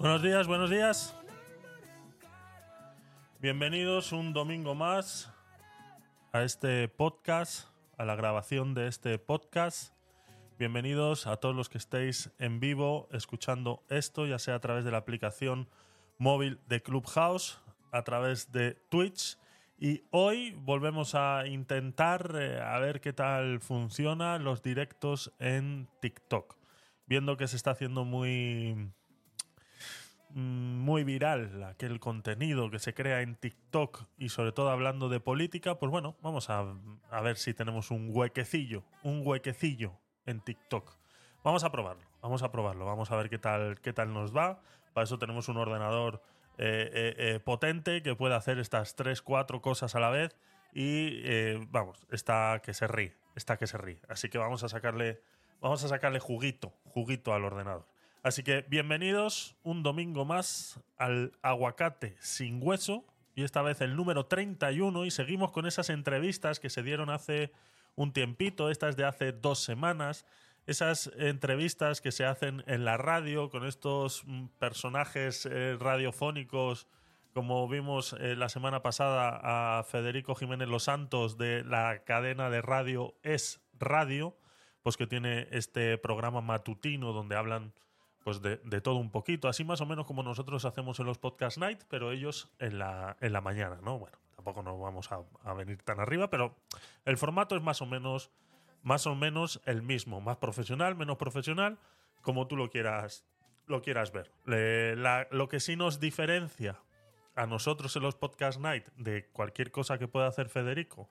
Buenos días, buenos días. Bienvenidos un domingo más a este podcast, a la grabación de este podcast. Bienvenidos a todos los que estéis en vivo escuchando esto, ya sea a través de la aplicación móvil de Clubhouse, a través de Twitch. Y hoy volvemos a intentar eh, a ver qué tal funcionan los directos en TikTok. Viendo que se está haciendo muy muy viral aquel contenido que se crea en TikTok y sobre todo hablando de política, pues bueno, vamos a, ver si tenemos un huequecillo, un huequecillo en TikTok. Vamos a probarlo, vamos a probarlo, vamos a ver qué tal, qué tal nos va. Para eso tenemos un ordenador eh, eh, eh, potente que puede hacer estas tres, cuatro cosas a la vez y vamos, está que se ríe, está que se ríe. Así que vamos a sacarle, vamos a sacarle juguito, juguito al ordenador. Así que bienvenidos un domingo más al Aguacate sin hueso. Y esta vez el número 31 y seguimos con esas entrevistas que se dieron hace un tiempito, estas de hace dos semanas, esas entrevistas que se hacen en la radio con estos mm, personajes eh, radiofónicos como vimos eh, la semana pasada a Federico Jiménez Los Santos de la cadena de radio Es Radio, pues que tiene este programa matutino donde hablan pues de, todo un poquito, así más o menos como nosotros hacemos en los podcast night, pero ellos en la, en la mañana, ¿no? Bueno, tampoco nos vamos a, venir tan arriba, pero el formato es más o menos, más o menos el mismo, más profesional, menos profesional, como tú lo quieras, lo quieras ver. lo que sí nos diferencia a nosotros en los podcast night de cualquier cosa que pueda hacer Federico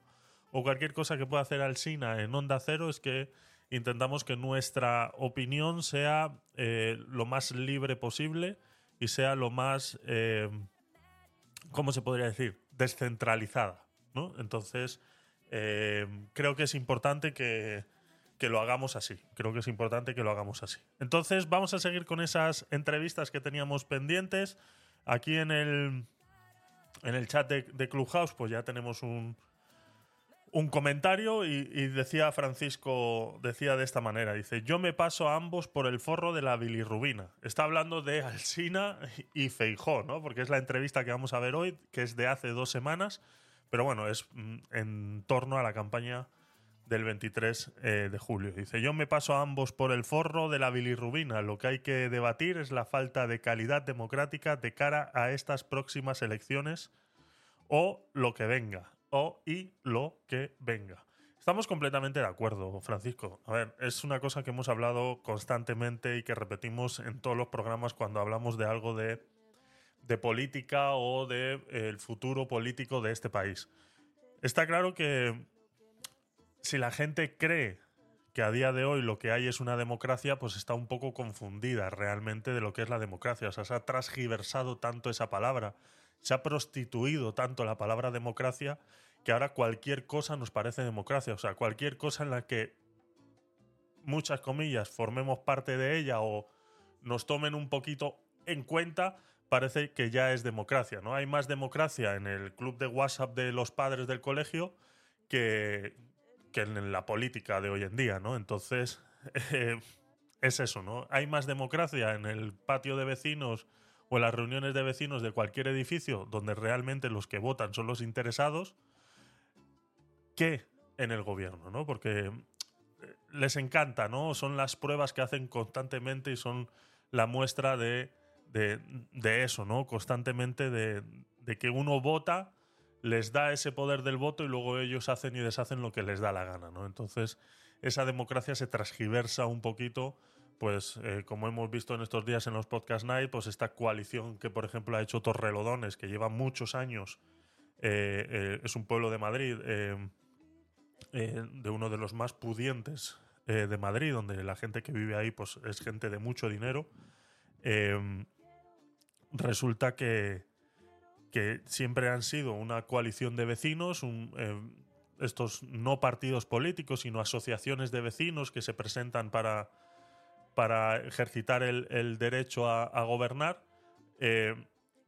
o cualquier cosa que pueda hacer Alsina en Onda Cero es que intentamos que nuestra opinión sea eh, lo más libre posible y sea lo más, eh, ¿cómo se podría decir? Descentralizada, ¿no? Entonces, eh, creo que es importante que, que, lo hagamos así. Creo que es importante que lo hagamos así. Entonces, vamos a seguir con esas entrevistas que teníamos pendientes. Aquí en el, en el chat de, de Clubhouse, pues ya tenemos un, un comentario y, decía Francisco, decía de esta manera, dice, yo me paso a ambos por el forro de la bilirrubina. Está hablando de Alsina y Feijó, ¿no? Porque es la entrevista que vamos a ver hoy, que es de hace dos semanas, pero bueno, es mm, en torno a la campaña del 23 eh, de julio. Dice, yo me paso a ambos por el forro de la bilirrubina. Lo que hay que debatir es la falta de calidad democrática de cara a estas próximas elecciones o lo que venga o y lo que venga. Estamos completamente de acuerdo, Francisco. A ver, es una cosa que hemos hablado constantemente y que repetimos en todos los programas cuando hablamos de algo de, de política o de, el futuro político de este país. Está claro que si la gente cree que a día de hoy lo que hay es una democracia, pues está un poco confundida realmente de lo que es la democracia. O sea, se ha transgiversado tanto esa palabra se ha prostituido tanto la palabra democracia que ahora cualquier cosa nos parece democracia. O sea, cualquier cosa en la que, muchas comillas, formemos parte de ella o nos tomen un poquito en cuenta, parece que ya es democracia. ¿no? Hay más democracia en el club de WhatsApp de los padres del colegio que, que en la política de hoy en día. ¿no? Entonces, eh, es eso, ¿no? Hay más democracia en el patio de vecinos o las reuniones de vecinos de cualquier edificio donde realmente los que votan son los interesados que en el gobierno, ¿no? Porque eh, les encanta, ¿no? Son las pruebas que hacen constantemente y son la muestra de, de, eso, ¿no? Constantemente de, de, que uno vota, les da ese poder del voto y luego ellos hacen y deshacen lo que les da la gana, ¿no? Entonces, esa democracia se transgiversa un poquito pues eh, como hemos visto en estos días en los Podcast Night, pues esta coalición que por ejemplo ha hecho Torrelodones, que lleva muchos años, eh, eh, es un pueblo de Madrid, de uno de los más pudientes de Madrid, donde la gente que vive ahí pues es gente de mucho dinero, resulta que, que siempre han sido una coalición de vecinos, estos no partidos políticos, sino asociaciones de vecinos que se presentan para para ejercitar el, derecho a, gobernar, eh,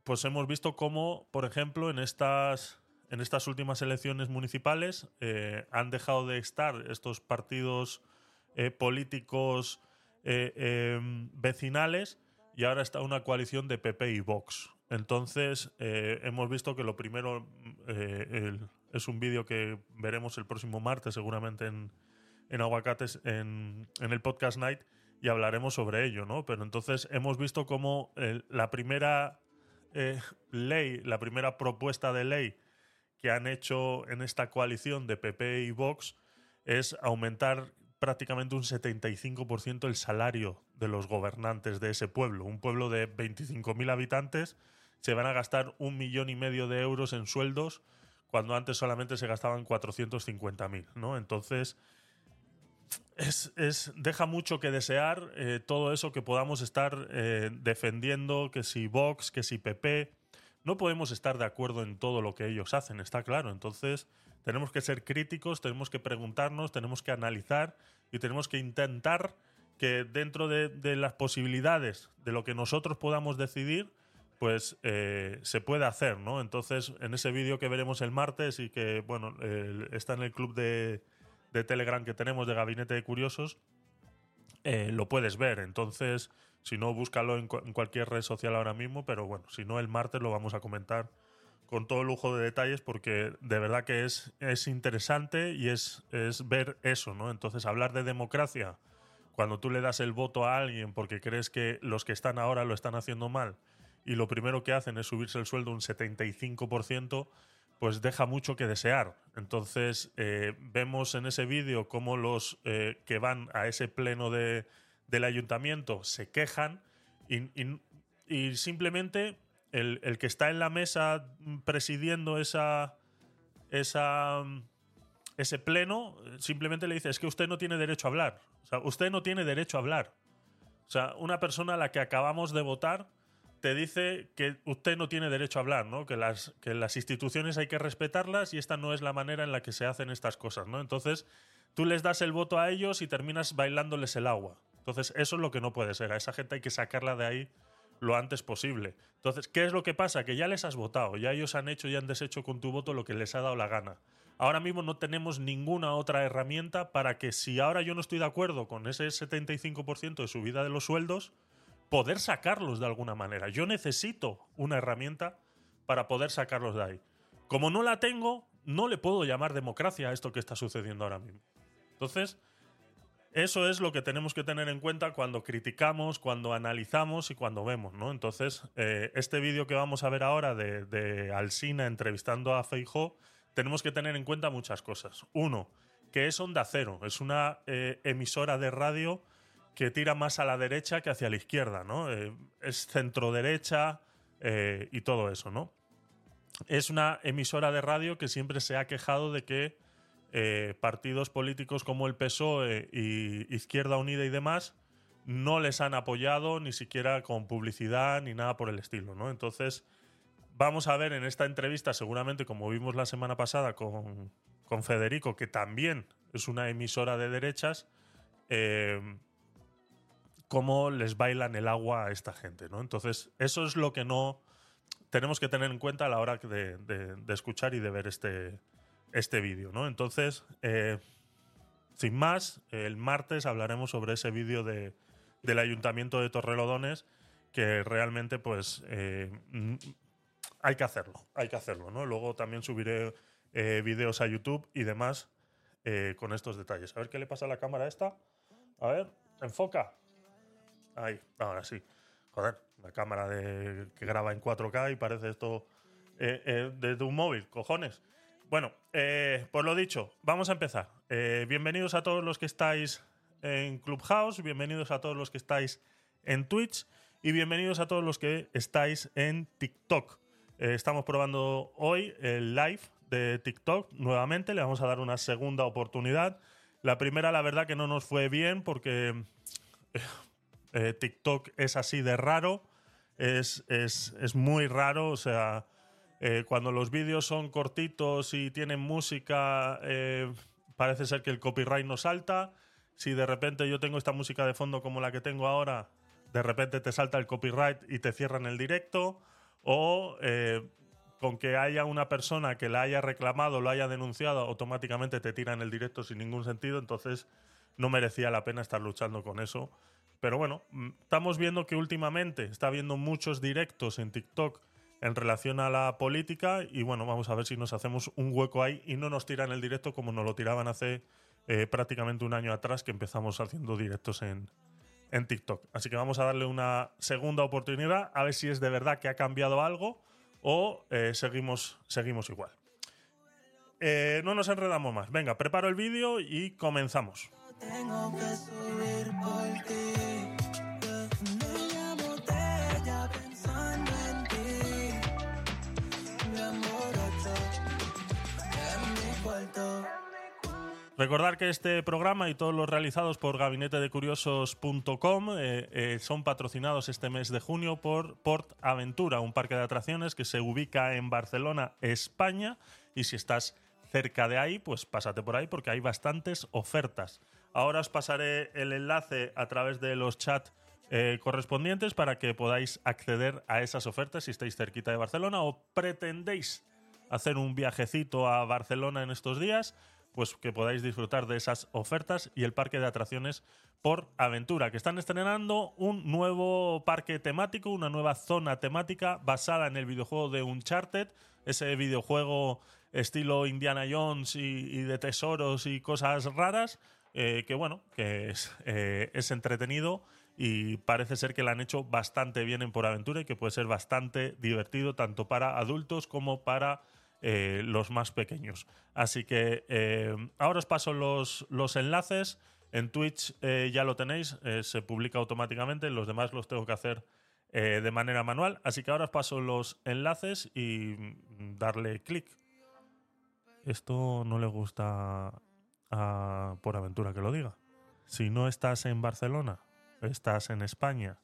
pues hemos visto cómo, por ejemplo, en estas, en estas últimas elecciones municipales eh, han dejado de estar estos partidos eh, políticos vecinales y ahora está una coalición de PP y Vox. Entonces, hemos visto que lo primero es un vídeo que veremos el próximo martes, seguramente en, en Aguacates, en, en, el podcast Night, y hablaremos sobre ello, ¿no? Pero entonces hemos visto cómo la primera ley, la primera propuesta de ley que han hecho en esta coalición de PP y Vox es aumentar prácticamente un 75% el salario de los gobernantes de ese pueblo. Un pueblo de 25.000 habitantes se van a gastar un millón y medio de euros en sueldos cuando antes solamente se gastaban 450.000, ¿no? Entonces, es, deja mucho que desear eh, todo eso que podamos estar eh, defendiendo, que si Vox, que si PP. No podemos estar de acuerdo en todo lo que ellos hacen, está claro. Entonces, tenemos que ser críticos, tenemos que preguntarnos, tenemos que analizar y tenemos que intentar que dentro de, las posibilidades de lo que nosotros podamos decidir, pues eh, se pueda hacer, ¿no? Entonces, en ese vídeo que veremos el martes y que, bueno, está en el club de, de Telegram que tenemos de Gabinete de Curiosos, eh, lo puedes ver. Entonces, si no, búscalo en, cualquier red social ahora mismo, pero bueno, si no, el martes lo vamos a comentar con todo lujo de detalles porque de verdad que es, es interesante y es, es ver eso, ¿no? Entonces, hablar de democracia cuando tú le das el voto a alguien porque crees que los que están ahora lo están haciendo mal y lo primero que hacen es subirse el sueldo un 75%, pues deja mucho que desear. Entonces, eh, vemos en ese vídeo cómo los eh, que van a ese pleno de, del ayuntamiento se quejan y, simplemente el, que está en la mesa presidiendo esa, esa, ese pleno simplemente le dice, es que usted no tiene derecho a hablar. O sea, usted no tiene derecho a hablar. O sea, una persona a la que acabamos de votar te dice que usted no tiene derecho a hablar, ¿no? Que las, instituciones hay que respetarlas y esta no es la manera en la que se hacen estas cosas, ¿no? Entonces, tú les das el voto a ellos y terminas bailándoles el agua. Entonces, eso es lo que no puede ser. A esa gente hay que sacarla de ahí lo antes posible. Entonces, ¿qué es lo que pasa? Que ya les has votado, ya ellos han hecho y han deshecho con tu voto lo que les ha dado la gana. Ahora mismo no tenemos ninguna otra herramienta para que si ahora yo no estoy de acuerdo con ese 75% de subida de los sueldos, poder sacarlos de alguna manera. Yo necesito una herramienta para poder sacarlos de ahí. Como no la tengo, no le puedo llamar democracia a esto que está sucediendo ahora mismo. Entonces, eso es lo que tenemos que tener en cuenta cuando criticamos, cuando analizamos y cuando vemos, ¿no? Entonces, eh, este vídeo que vamos a ver ahora de, de Alsina entrevistando a Feijó, tenemos que tener en cuenta muchas cosas. Uno, que es Onda Cero, es una eh, emisora de radio que tira más a la derecha que hacia la izquierda, ¿no? Eh, es centro derecha eh, y todo eso, ¿no? Es una emisora de radio que siempre se ha quejado de que eh, partidos políticos como el PSOE y Izquierda Unida y demás no les han apoyado ni siquiera con publicidad ni nada por el estilo, ¿no? Entonces, vamos a ver en esta entrevista, seguramente como vimos la semana pasada con, con Federico, que también es una emisora de derechas, cómo les bailan el agua a esta gente, ¿no? Entonces, eso es lo que no tenemos que tener en cuenta a la hora de, escuchar y de ver este, este vídeo, ¿no? Entonces, eh, sin más, el martes hablaremos sobre ese vídeo de, del Ayuntamiento de Torrelodones, que realmente, pues, eh, hay que hacerlo, hay que hacerlo, ¿no? Luego también subiré eh, vídeos a YouTube y demás con estos detalles. A ver qué le pasa a la cámara esta. A ver, enfoca. Ahí, ahora sí. Joder, la cámara que graba en 4K y parece esto eh, eh, desde un móvil, cojones. Bueno, eh, pues lo dicho, vamos a empezar. bienvenidos a todos los que estáis en Clubhouse, bienvenidos a todos los que estáis en Twitch y bienvenidos a todos los que estáis en TikTok. estamos probando hoy el live de TikTok nuevamente, le vamos a dar una segunda oportunidad. La primera, la verdad que no nos fue bien porque eh, TikTok es así de raro, es, muy raro, o sea, eh, cuando los vídeos son cortitos y tienen música, eh, parece ser que el copyright no salta. Si de repente yo tengo esta música de fondo como la que tengo ahora, de repente te salta el copyright y te cierran el directo. O con que haya una persona que la haya reclamado, lo haya denunciado, automáticamente te tiran el directo sin ningún sentido. Entonces, no merecía la pena estar luchando con eso. Pero bueno, mm, estamos viendo que últimamente está habiendo muchos directos en TikTok en relación a la política y bueno, vamos a ver si nos hacemos un hueco ahí y no nos tiran el directo como nos lo tiraban hace eh, prácticamente un año atrás que empezamos haciendo directos en, en TikTok. Así que vamos a darle una segunda oportunidad a ver si es de verdad que ha cambiado algo o eh, seguimos, seguimos igual. Eh, no nos enredamos más. Venga, preparo el vídeo y comenzamos. Tengo que subir por ti. Recordar que este programa y todos los realizados por gabinetedecuriosos.com eh, eh, son patrocinados este mes de junio por Port Aventura, un parque de atracciones que se ubica en Barcelona, España. Y si estás cerca de ahí, pues pásate por ahí porque hay bastantes ofertas. Ahora os pasaré el enlace a través de los chats eh, correspondientes para que podáis acceder a esas ofertas si estáis cerquita de Barcelona o pretendéis hacer un viajecito a Barcelona en estos días, pues que podáis disfrutar de esas ofertas y el parque de atracciones por aventura, que están estrenando un nuevo parque temático, una nueva zona temática basada en el videojuego de Uncharted, ese videojuego estilo Indiana Jones y, de tesoros y cosas raras, eh, que bueno, que es, eh, es entretenido y parece ser que lo han hecho bastante bien en Por Aventura y que puede ser bastante divertido tanto para adultos como para eh, los más pequeños. Así que ahora os paso los, los enlaces. En Twitch ya lo tenéis, se publica automáticamente, los demás los tengo que hacer de manera manual. Así que ahora os paso los enlaces y mm, darle clic esto no le gusta a Por Aventura que lo diga. Si no estás en Barcelona, estás en España,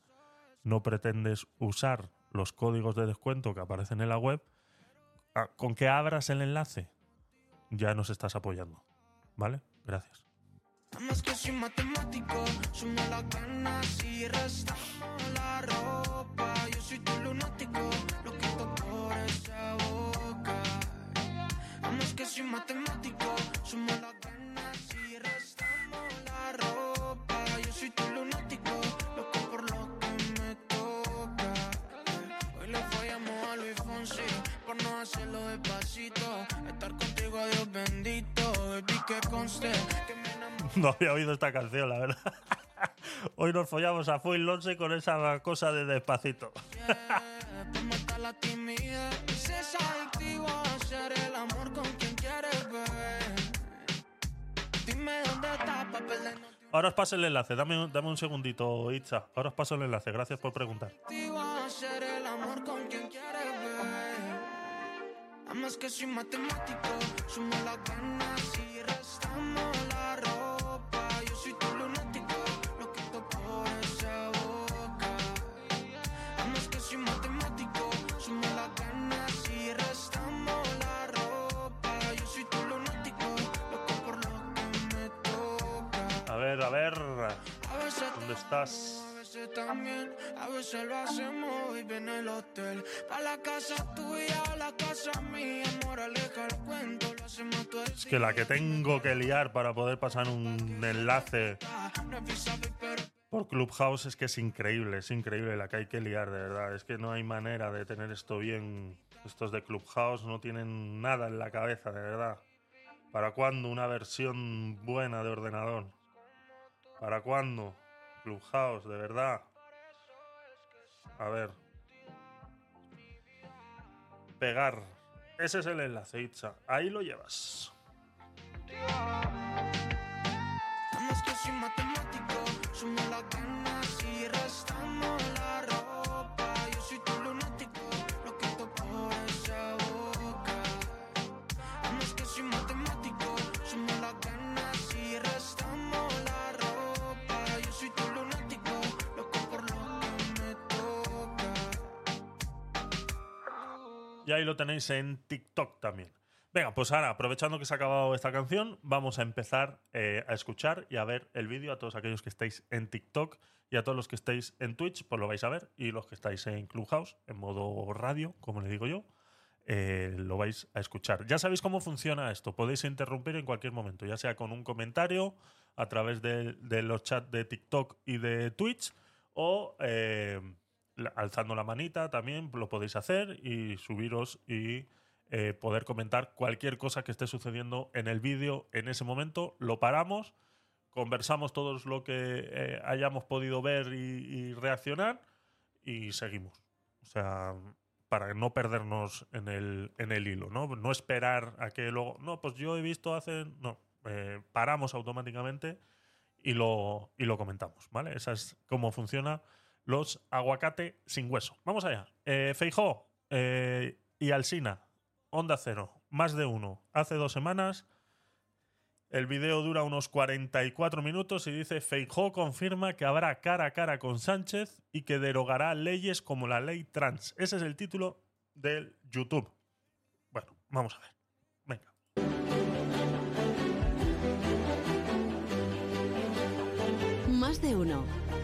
no pretendes usar los códigos de descuento que aparecen en la web, ah, con que abras el enlace, ya nos estás apoyando. ¿Vale? Gracias. Sumo las ganas y restamos la ropa. Yo soy tu lunático, loco por lo que me toca. Hoy le fallamos a Luis Fonsi por no hacerlo despacito. Estar contigo, Dios bendito. Baby, que conste que me No había oído esta canción, la verdad. Hoy nos follamos a Full Lonce con esa cosa de despacito. Yeah, la timidez, es adictivo a hacer el amor con quien Ahora os paso el enlace, dame, un, dame un segundito, Itza. Ahora os paso el enlace, gracias por preguntar. Amas que soy matemático, sumo las ganas y restamos la ropa. ¿Dónde estás? también, a veces lo hacemos y el hotel. Pa' la casa tuya la casa mía, moraleja el cuento, lo hacemos todo Es que la que tengo que liar para poder pasar un enlace por Clubhouse es que es increíble, es increíble la que hay que liar, de verdad. Es que no hay manera de tener esto bien. Estos de Clubhouse no tienen nada en la cabeza, de verdad. ¿Para cuándo una versión buena de ordenador? ¿Para cuándo? De verdad. A ver. Pegar. Ese es el enlace, Itza. Ahí lo llevas. Y ahí lo tenéis en TikTok también. Venga, pues ahora, aprovechando que se ha acabado esta canción, vamos a empezar eh, a escuchar y a ver el vídeo a todos aquellos que estáis en TikTok y a todos los que estáis en Twitch, pues lo vais a ver. Y los que estáis en Clubhouse, en modo radio, como le digo yo, eh, lo vais a escuchar. Ya sabéis cómo funciona esto. Podéis interrumpir en cualquier momento, ya sea con un comentario, a través de, de los chats de TikTok y de Twitch o eh, alzando la manita también lo podéis hacer y subiros y eh, poder comentar cualquier cosa que esté sucediendo en el vídeo en ese momento. Lo paramos, conversamos todos lo que eh, hayamos podido ver y, reaccionar y seguimos. O sea, para no perdernos en el, en el hilo, ¿no? No esperar a que luego, no, pues yo he visto hace, no, eh, paramos automáticamente y lo, y lo comentamos, ¿vale? Esa es cómo funciona los aguacate sin hueso. Vamos allá. Eh, Feijó eh, y Alsina, Onda Cero, más de uno. Hace dos semanas el video dura unos 44 minutos y dice Feijó confirma que habrá cara a cara con Sánchez y que derogará leyes como la ley trans. Ese es el título del YouTube. Bueno, vamos a ver. Venga. Más de uno.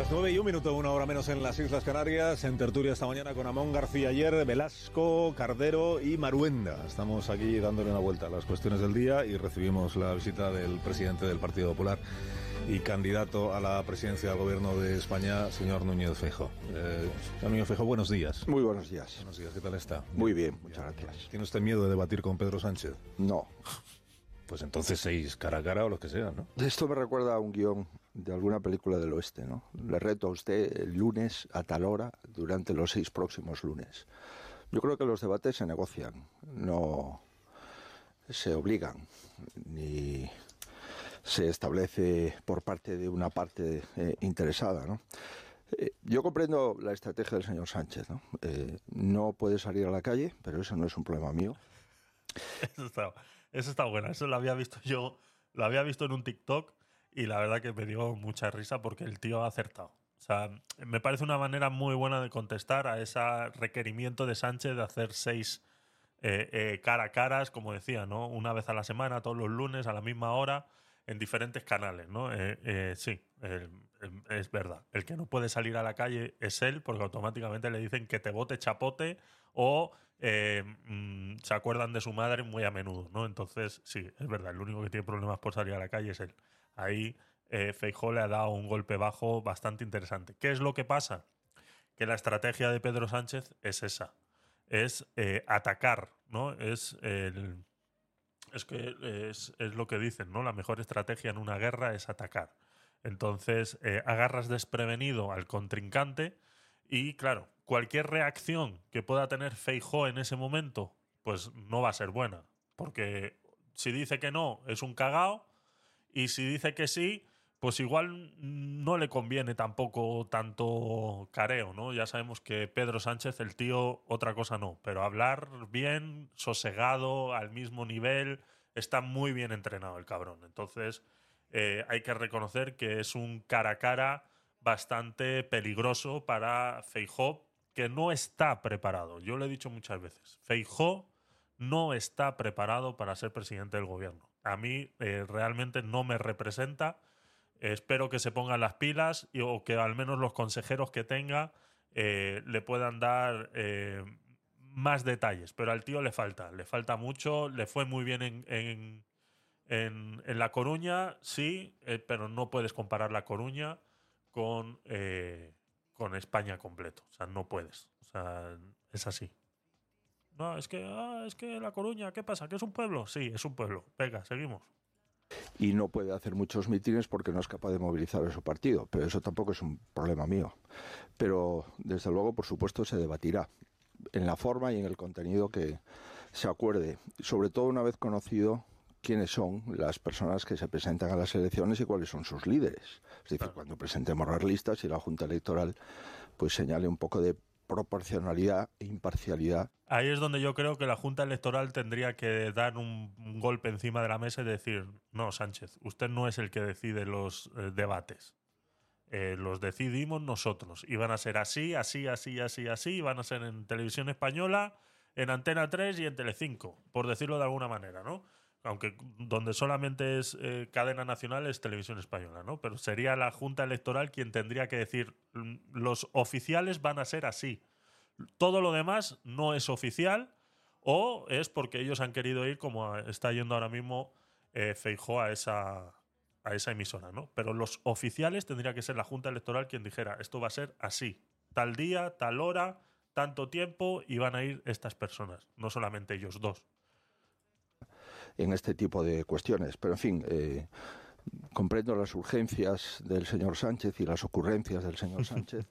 Las 9 y un minuto, una hora menos en las Islas Canarias. En tertulia esta mañana con Amón García ayer, Velasco, Cardero y Maruenda. Estamos aquí dándole una vuelta a las cuestiones del día y recibimos la visita del presidente del Partido Popular y candidato a la presidencia del Gobierno de España, señor Núñez Feijóo. Eh, señor Núñez Feijóo, buenos días. Muy buenos días. Buenos días, ¿qué tal está? Muy bien, muchas gracias. ¿Tiene usted miedo de debatir con Pedro Sánchez? No. Pues entonces seis cara a cara o lo que sea, ¿no? Esto me recuerda a un guion de alguna película del oeste, ¿no? Le reto a usted el lunes a tal hora durante los seis próximos lunes. Yo creo que los debates se negocian, no se obligan, ni se establece por parte de una parte eh, interesada, ¿no? Eh, yo comprendo la estrategia del señor Sánchez, ¿no? Eh, no puede salir a la calle, pero eso no es un problema mío. Eso está, eso está buena. Eso lo había visto yo, lo había visto en un TikTok y la verdad que me dio mucha risa porque el tío ha acertado. O sea, me parece una manera muy buena de contestar a ese requerimiento de Sánchez de hacer seis eh, eh, cara a caras, como decía, ¿no? Una vez a la semana, todos los lunes, a la misma hora, en diferentes canales, ¿no? Eh, eh, sí, es verdad. El que no puede salir a la calle es él, porque automáticamente le dicen que te bote chapote o eh, mm, se acuerdan de su madre muy a menudo, ¿no? Entonces, sí, es verdad, el único que tiene problemas por salir a la calle es él. Ahí eh, Feijóo le ha dado un golpe bajo bastante interesante. ¿Qué es lo que pasa? Que la estrategia de Pedro Sánchez es esa, es eh, atacar, ¿no? Es el, es que es, es lo que dicen, ¿no? La mejor estrategia en una guerra es atacar. Entonces, eh, agarras desprevenido al contrincante y, claro, cualquier reacción que pueda tener Feijó en ese momento, pues no va a ser buena. Porque si dice que no, es un cagao. Y si dice que sí, pues igual no le conviene tampoco tanto careo, ¿no? Ya sabemos que Pedro Sánchez, el tío, otra cosa no. Pero hablar bien, sosegado, al mismo nivel, está muy bien entrenado el cabrón. Entonces, eh, hay que reconocer que es un cara a cara bastante peligroso para Feijó, que no está preparado. Yo lo he dicho muchas veces. Feijó no está preparado para ser presidente del gobierno. A mí eh, realmente no me representa. Espero que se pongan las pilas y, o que al menos los consejeros que tenga eh, le puedan dar eh, más detalles. Pero al tío le falta, le falta mucho. Le fue muy bien en, en, en, en La Coruña, sí, eh, pero no puedes comparar La Coruña con, con España completo. O sea, no puedes. O sea, es así. No, es que, ah, es que La Coruña, ¿qué pasa? ¿Que es un pueblo? Sí, es un pueblo. Venga, seguimos. y no puede hacer muchos mítines porque no es capaz de movilizar a su partido. Pero eso tampoco es un problema mío. Pero desde luego, por supuesto, se debatirá en la forma y en el contenido que se acuerde. Sobre todo una vez conocido quiénes son las personas que se presentan a las elecciones y cuáles son sus líderes. Es decir, cuando presentemos las listas y la Junta Electoral pues señale un poco de proporcionalidad e imparcialidad Ahí es donde yo creo que la Junta Electoral tendría que dar un, golpe encima de la mesa y decir, no, Sánchez, usted no es el que decide los eh, debates. Eh, los decidimos nosotros. Y van a ser así, así, así, así, así. Van a ser en televisión española, en Antena 3 y en Telecinco, por decirlo de alguna manera, ¿no? Aunque donde solamente es eh, cadena nacional es televisión española, ¿no? Pero sería la Junta Electoral quien tendría que decir, "Mm, los oficiales van a ser así. Todo lo demás no es oficial o es porque ellos han querido ir como está yendo ahora mismo eh, a esa, a esa emisora, ¿no? Pero los oficiales tendría que ser la Junta Electoral quien dijera, esto va a ser así, tal día, tal hora, tanto tiempo y van a ir estas personas, no solamente ellos dos. En este tipo de cuestiones. Pero, en fin, eh, comprendo las urgencias del señor Sánchez y las ocurrencias del señor Sánchez.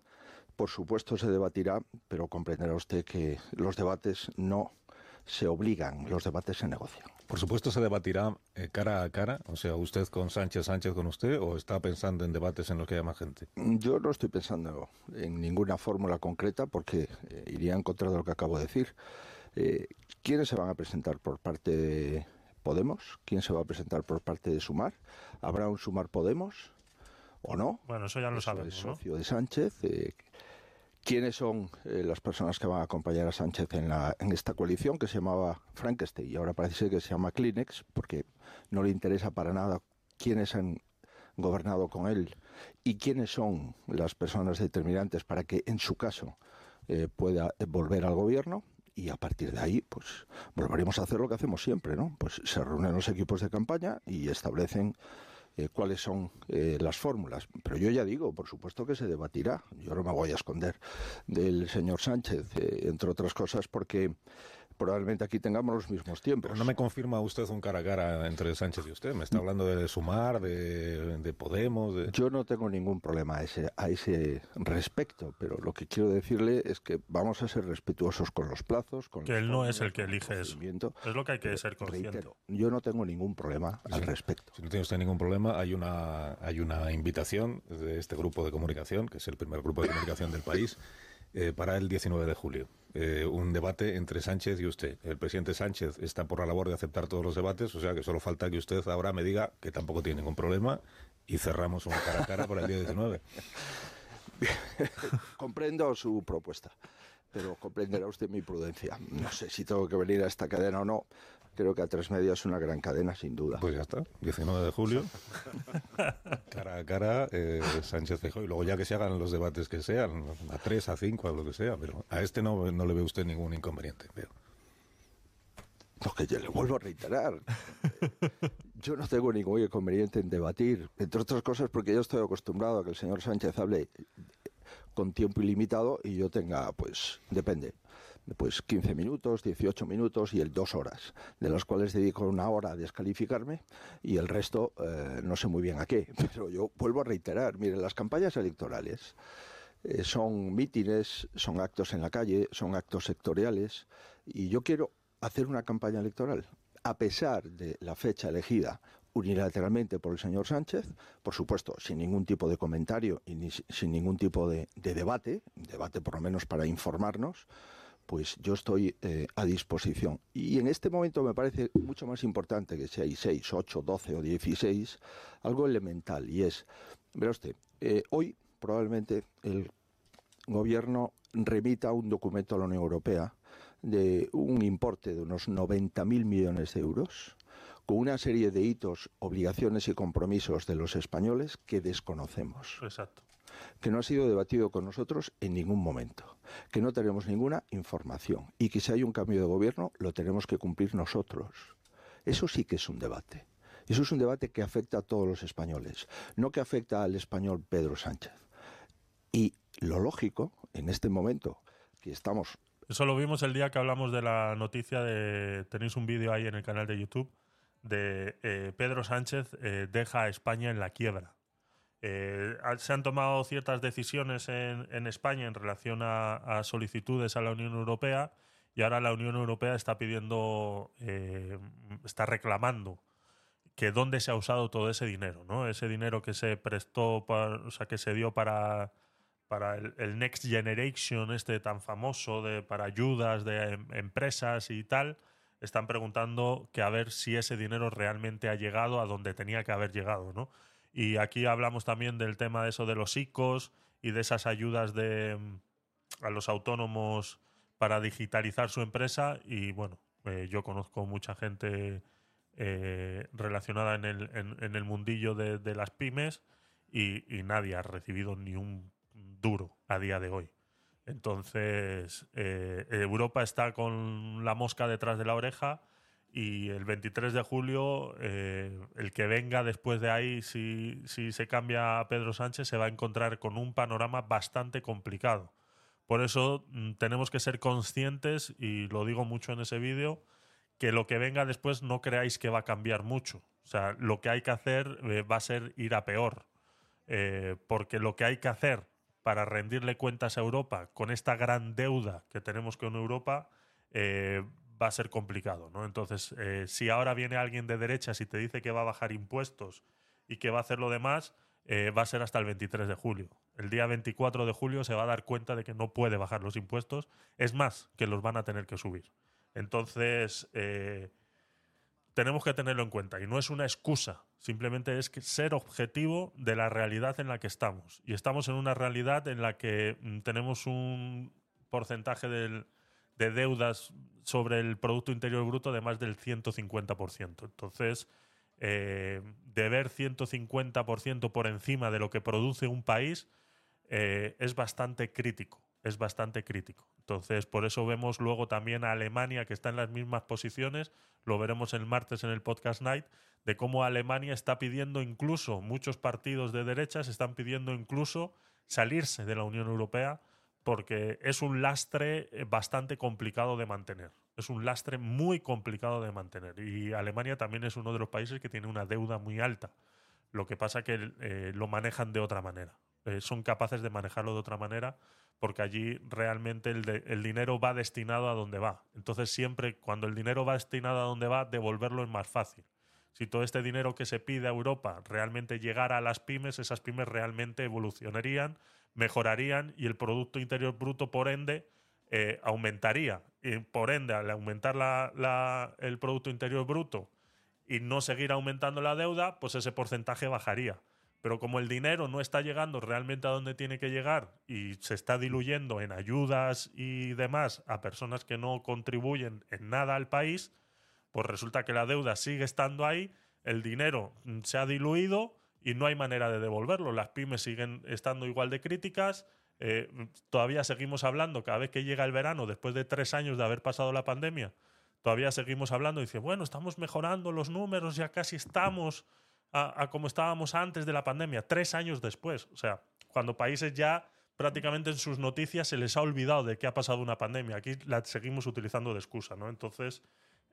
Por supuesto se debatirá, pero comprenderá usted que los debates no se obligan, los debates se negocian. Por supuesto se debatirá eh, cara a cara, o sea, usted con Sánchez, Sánchez con usted, o está pensando en debates en los que haya más gente. Yo no estoy pensando en ninguna fórmula concreta porque eh, iría en contra de lo que acabo de decir. Eh, ¿Quiénes se van a presentar por parte de Podemos? ¿Quién se va a presentar por parte de Sumar? ¿Habrá un Sumar Podemos o no? Bueno, eso ya lo Eso sabemos, es ¿no? socio de Sánchez. eh, ¿Quiénes son eh, las personas que van a acompañar a Sánchez en, la, en esta coalición que se llamaba Frankenstein y ahora parece ser que se llama Kleenex porque no le interesa para nada quiénes han gobernado con él y quiénes son las personas determinantes para que en su caso eh, pueda volver al gobierno y a partir de ahí pues volveremos a hacer lo que hacemos siempre, ¿no? Pues se reúnen los equipos de campaña y establecen eh, cuáles son eh, las fórmulas. Pero yo ya digo, por supuesto que se debatirá. Yo no me voy a esconder del señor Sánchez, eh, entre otras cosas, porque probablemente aquí tengamos los mismos tiempos. Pero no me confirma usted un cara a cara entre Sánchez y usted. Me está hablando de Sumar, de, de Podemos. De... Yo no tengo ningún problema a ese, a ese respecto, pero lo que quiero decirle es que vamos a ser respetuosos con los plazos, con Que él no es el que elige eso. Es lo que hay que Pero, ser consciente. reitero, yo no tengo ningún problema al Sí. respecto. Si no tiene usted ningún problema, hay una, hay una invitación de este grupo de comunicación, que es el primer grupo de comunicación del país, eh, para el 19 de julio. Eh, un debate entre Sánchez y usted. El presidente Sánchez está por la labor de aceptar todos los debates, o sea que solo falta que usted ahora me diga que tampoco tiene ningún problema y cerramos un cara a cara para el día 19. Comprendo su propuesta, pero comprenderá usted mi prudencia. No sé si tengo que venir a esta cadena o no. Creo que a tres media es una gran cadena, sin duda. Pues ya está, 19 de julio, cara a cara, eh, Sánchez Feijóo, y luego ya que se hagan los debates que sean, a tres, a cinco, a lo que sea, pero a este no, no le ve usted ningún inconveniente. veo. Lo que yo le vuelvo a reiterar. Yo no tengo ningún inconveniente en debatir, entre otras cosas porque yo estoy acostumbrado a que el señor Sánchez hable con tiempo ilimitado y yo tenga, pues, depende, pues 15 minutos, 18 minutos y el dos horas, de las cuales dedico una hora a descalificarme y el resto eh, no sé muy bien a qué. Pero yo vuelvo a reiterar, miren, las campañas electorales eh, son mítines, son actos en la calle, son actos sectoriales y yo quiero hacer una campaña electoral a pesar de la fecha elegida unilateralmente por el señor Sánchez, por supuesto, sin ningún tipo de comentario y ni si- sin ningún tipo de debate, debate por lo menos para informarnos, pues yo estoy eh, a disposición. Y en este momento me parece mucho más importante que sea 6, 8, 12 o 16, algo elemental, y es, verá usted, eh, hoy probablemente el gobierno remita un documento a la Unión Europea de un importe de unos 90.000 millones de euros, con una serie de hitos, obligaciones y compromisos de los españoles que desconocemos, Exacto. Que no ha sido debatido con nosotros en ningún momento, que no tenemos ninguna información y que si hay un cambio de gobierno lo tenemos que cumplir nosotros. Eso sí que es un debate. Eso es un debate que afecta a todos los españoles, no que afecta al español Pedro Sánchez. Y lo lógico, en este momento, que estamos Eso lo vimos el día que hablamos de la noticia de. Tenéis un vídeo ahí en el canal de YouTube de eh, Pedro Sánchez eh, deja a España en la quiebra. Eh, se han tomado ciertas decisiones en, España en relación a, solicitudes a la Unión Europea y ahora la Unión Europea está pidiendo, eh, está reclamando que dónde se ha usado todo ese dinero, ¿no? Ese dinero que se prestó, pa- o sea, que se dio para, para el, el Next Generation, este tan famoso, de, para ayudas de em- empresas y tal, están preguntando que a ver si ese dinero realmente ha llegado a donde tenía que haber llegado, ¿no? Y aquí hablamos también del tema de eso de los ICOs y de esas ayudas de mm, a los autónomos para digitalizar su empresa y bueno, eh, yo conozco mucha gente eh, relacionada en el, en, el mundillo de, las pymes y, nadie ha recibido ni un duro a día de hoy. Entonces, eh, Europa está con la mosca detrás de la oreja y el 23 de julio, eh, el que venga después de ahí, si, si se cambia a Pedro Sánchez, se va a encontrar con un panorama bastante complicado. Por eso mm, tenemos que ser conscientes, y lo digo mucho en ese vídeo, que lo que venga después no creáis que va a cambiar mucho. O sea, lo que hay que hacer eh, va a ser ir a peor. Eh, porque lo que hay que hacer para rendirle cuentas a Europa con esta gran deuda que tenemos con Europa va a ser complicado, ¿no? Entonces, eh, si ahora viene alguien de derechas y te dice que va a bajar impuestos y que va a hacer lo demás, eh, va a ser hasta el 23 de julio. El día 24 de julio se va a dar cuenta de que no puede bajar los impuestos. Es más, que los van a tener que subir. Entonces, eh, tenemos que tenerlo en cuenta. Y no es una excusa, simplemente es ser objetivo de la realidad en la que estamos. Y estamos en una realidad en la que mm, tenemos un porcentaje de deudas sobre el Producto Interior Bruto de más del 150%. Entonces, eh, deber 150% por encima de lo que produce un país eh, es bastante crítico. Es bastante crítico. Entonces, por eso vemos luego también a Alemania que está en las mismas posiciones. Lo veremos el martes en el podcast night de cómo Alemania está pidiendo incluso, muchos partidos de derechas están pidiendo incluso salirse de la Unión Europea porque es un lastre eh, bastante complicado de mantener. Es un lastre muy complicado de mantener. Y Alemania también es uno de los países que tiene una deuda muy alta. Lo que pasa que eh, lo manejan de otra manera. Eh, son capaces de manejarlo de otra manera porque allí realmente el, el, dinero va destinado a donde va. Entonces siempre cuando el dinero va destinado a donde va, devolverlo es más fácil. Si todo este dinero que se pide a Europa realmente llegara a las pymes, esas pymes realmente evolucionarían mejorarían y el Producto Interior Bruto, por ende, eh, aumentaría. Por ende, al aumentar la, el Producto Interior Bruto y no seguir aumentando la deuda, pues ese porcentaje bajaría. Pero como el dinero no está llegando realmente a donde tiene que llegar y se está diluyendo en ayudas y demás a personas que no contribuyen en nada al país, pues resulta que la deuda sigue estando ahí, el dinero se ha diluido y no hay manera de devolverlo. Las pymes siguen estando igual de críticas. Eh, todavía seguimos hablando cada vez que llega el verano, después de tres años de haber pasado la pandemia, todavía seguimos hablando y dice, bueno, estamos mejorando los números, ya casi estamos a, como estábamos antes de la pandemia, tres años después. O sea, cuando países ya prácticamente en sus noticias se les ha olvidado de que ha pasado una pandemia. Aquí la seguimos utilizando de excusa, ¿no? Entonces,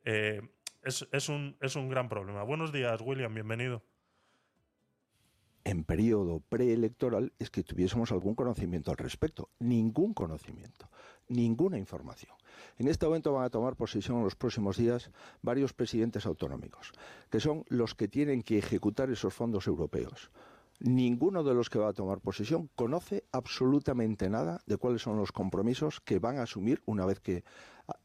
eh, es, es, un, es un gran problema. Buenos días, William, bienvenido en periodo preelectoral es que tuviésemos algún conocimiento al respecto. Ningún conocimiento, ninguna información. En este momento van a tomar posesión en los próximos días varios presidentes autonómicos, que son los que tienen que ejecutar esos fondos europeos. Ninguno de los que va a tomar posesión conoce absolutamente nada de cuáles son los compromisos que van a asumir una vez que ah,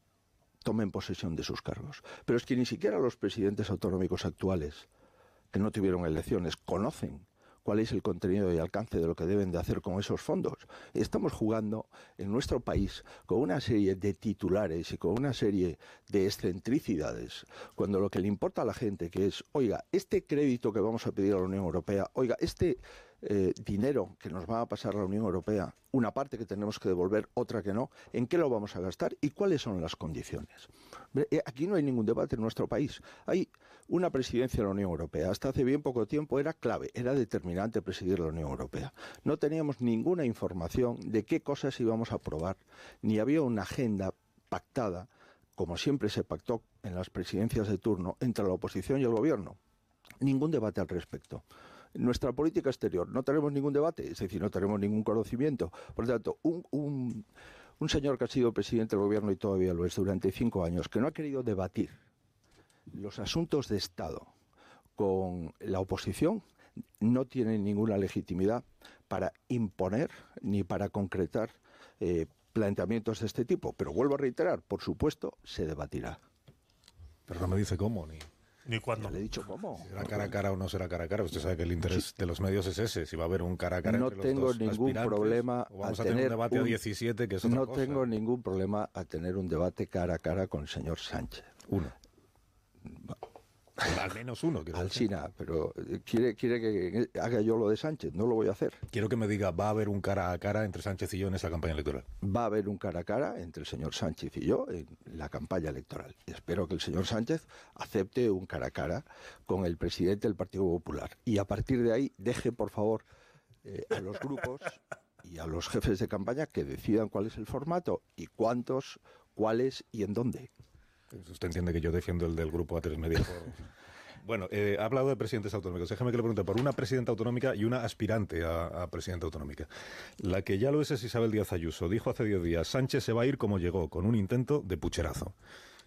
tomen posesión de sus cargos. Pero es que ni siquiera los presidentes autonómicos actuales, que no tuvieron elecciones, conocen cuál es el contenido y alcance de lo que deben de hacer con esos fondos. Estamos jugando en nuestro país con una serie de titulares y con una serie de excentricidades, cuando lo que le importa a la gente que es, oiga, este crédito que vamos a pedir a la Unión Europea, oiga, este eh, dinero que nos va a pasar la Unión Europea, una parte que tenemos que devolver, otra que no, ¿en qué lo vamos a gastar y cuáles son las condiciones? Eh, aquí no hay ningún debate en nuestro país. Hay una presidencia de la Unión Europea. Hasta hace bien poco tiempo era clave, era determinante presidir la Unión Europea. No teníamos ninguna información de qué cosas íbamos a aprobar, ni había una agenda pactada, como siempre se pactó en las presidencias de turno, entre la oposición y el gobierno. Ningún debate al respecto nuestra política exterior no tenemos ningún debate, es decir, no tenemos ningún conocimiento. Por lo tanto, un, un, un señor que ha sido presidente del gobierno y todavía lo es durante cinco años, que no ha querido debatir los asuntos de Estado con la oposición, no tiene ninguna legitimidad para imponer ni para concretar eh, planteamientos de este tipo. Pero vuelvo a reiterar, por supuesto, se debatirá. Pero no me dice cómo ni. Ni cuándo. le he dicho cómo. ¿Será cara a cara o no será cara a cara? Usted sabe que el interés de los medios es ese, si va a haber un cara a cara no entre tengo los dos ningún problema vamos a, tener, un debate a 17, que es otra No tengo ningún problema a tener un debate cara a cara con el señor Sánchez. Uno. Al menos uno. Al China, pero eh, quiere, quiere que haga yo lo de Sánchez, no lo voy a hacer. Quiero que me diga, ¿va a haber un cara a cara entre Sánchez y yo en esa campaña electoral? Va a haber un cara a cara entre el señor Sánchez y yo en la campaña electoral. Espero que el señor Sánchez acepte un cara a cara con el presidente del Partido Popular. Y a partir de ahí, deje, por favor, eh, a los grupos y a los jefes de campaña que decidan cuál es el formato y cuántos, cuáles y en dónde. Usted entiende que yo defiendo el del grupo A3 Media. Bueno, eh, ha hablado de presidentes autonómicos. Déjame que le pregunte por una presidenta autonómica y una aspirante a, presidenta autonómica. La que ya lo es es Isabel Díaz Ayuso. Dijo hace 10 días, Sánchez se va a ir como llegó, con un intento de pucherazo.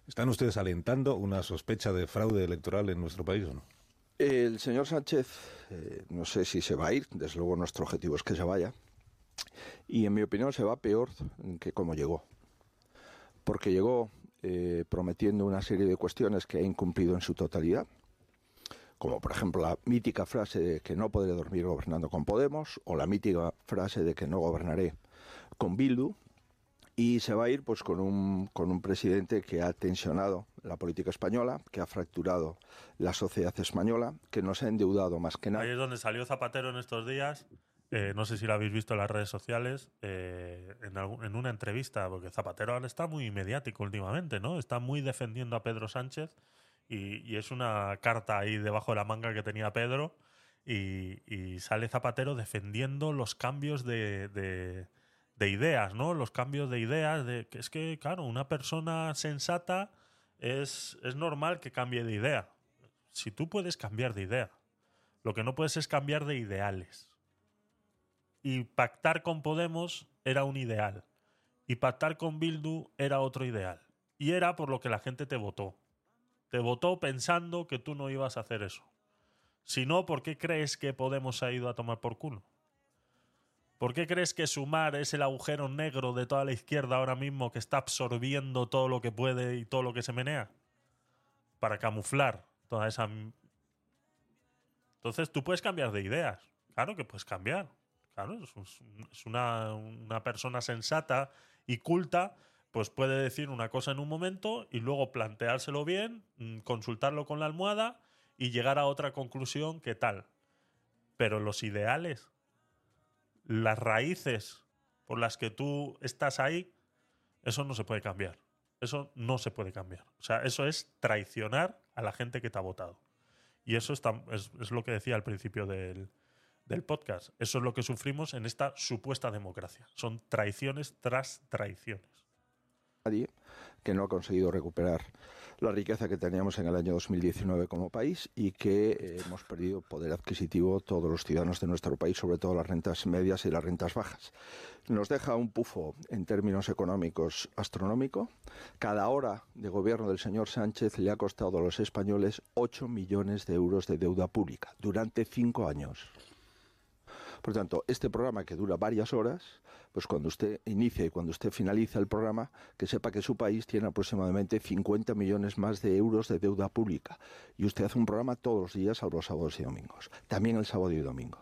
¿Están ustedes alentando una sospecha de fraude electoral en nuestro país o no? El señor Sánchez, eh, no sé si se va a ir, desde luego nuestro objetivo es que se vaya, y en mi opinión se va peor que como llegó. Porque llegó eh, prometiendo una serie de cuestiones que ha incumplido en su totalidad, como por ejemplo la mítica frase de que no podré dormir gobernando con Podemos, o la mítica frase de que no gobernaré con Bildu, y se va a ir pues con un, con un presidente que ha tensionado la política española, que ha fracturado la sociedad española, que nos ha endeudado más que nada. Ahí es donde salió Zapatero en estos días eh, no sé si lo habéis visto en las redes sociales, eh, en, una entrevista, porque Zapatero ahora está muy mediático últimamente, ¿no? Está muy defendiendo a Pedro Sánchez y, es una carta ahí debajo de la manga que tenía Pedro y, sale Zapatero defendiendo los cambios de, ideas, ¿no? Los cambios de ideas, de es que, claro, una persona sensata es, es normal que cambie de idea. Si tú puedes cambiar de idea, lo que no puedes es cambiar de ideales. Y pactar con Podemos era un ideal. Y pactar con Bildu era otro ideal. Y era por lo que la gente te votó. Te votó pensando que tú no ibas a hacer eso. Si no, ¿por qué crees que Podemos ha ido a tomar por culo? ¿Por qué crees que Sumar es el agujero negro de toda la izquierda ahora mismo que está absorbiendo todo lo que puede y todo lo que se menea? Para camuflar toda esa... Entonces tú puedes cambiar de ideas. Claro que puedes cambiar. Claro, es una, persona sensata y culta, pues puede decir una cosa en un momento y luego planteárselo bien, mm, consultarlo con la almohada y llegar a otra conclusión que tal. Pero los ideales, las raíces por las que tú estás ahí, eso no se puede cambiar. Eso no se puede cambiar. O sea, eso es traicionar a la gente que te ha votado. Y eso es lo que decía al principio del, del podcast. Eso es lo que sufrimos en esta supuesta democracia. Son traiciones tras traiciones. Nadie que no ha conseguido recuperar la riqueza que teníamos en el año 2019 como país y que eh, hemos perdido poder adquisitivo todos los ciudadanos de nuestro país, sobre todo las rentas medias y las rentas bajas. Nos deja un pufo en términos económicos astronómico. Cada hora de gobierno del señor Sánchez le ha costado a los españoles 8 millones de euros de deuda pública durante cinco años. Por tanto, este programa que dura varias horas, pues cuando usted inicia y cuando usted finaliza el programa, que sepa que su país tiene aproximadamente 50 millones más de euros de deuda pública. Y usted hace un programa todos los días, salvo los sábados y domingos. También el sábado y domingo.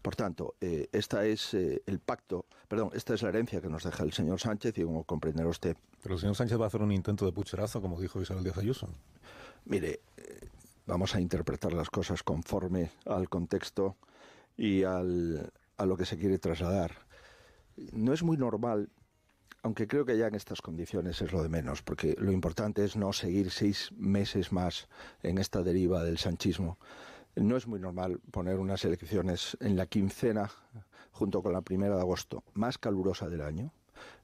Por tanto, eh, esta es eh, el pacto, perdón, esta es la herencia que nos deja el señor Sánchez y como comprenderá usted. Pero el señor Sánchez va a hacer un intento de pucherazo, como dijo Isabel Díaz Ayuso. Mire, eh, vamos a interpretar las cosas conforme al contexto y al, a lo que se quiere trasladar. No es muy normal, aunque creo que ya en estas condiciones es lo de menos, porque lo importante es no seguir seis meses más en esta deriva del sanchismo. No es muy normal poner unas elecciones en la quincena, junto con la primera de agosto, más calurosa del año,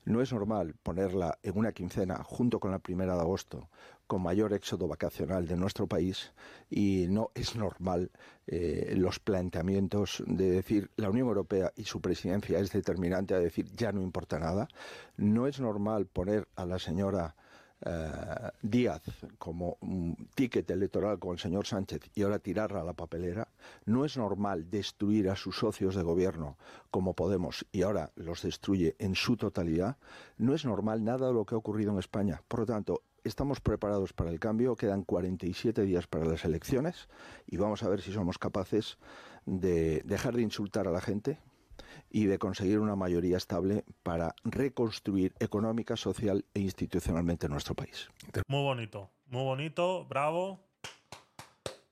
no es normal ponerla en una quincena junto con la primera de agosto con mayor éxodo vacacional de nuestro país y no es normal eh, los planteamientos de decir la Unión Europea y su presidencia es determinante a decir ya no importa nada. No es normal poner a la señora eh, Díaz como un ticket electoral con el señor Sánchez y ahora tirarla a la papelera, no es normal destruir a sus socios de gobierno como Podemos y ahora los destruye en su totalidad, no es normal nada de lo que ha ocurrido en España. Por lo tanto, estamos preparados para el cambio, quedan 47 días para las elecciones y vamos a ver si somos capaces de dejar de insultar a la gente, y de conseguir una mayoría estable para reconstruir económica, social e institucionalmente nuestro país. Muy bonito, muy bonito, bravo.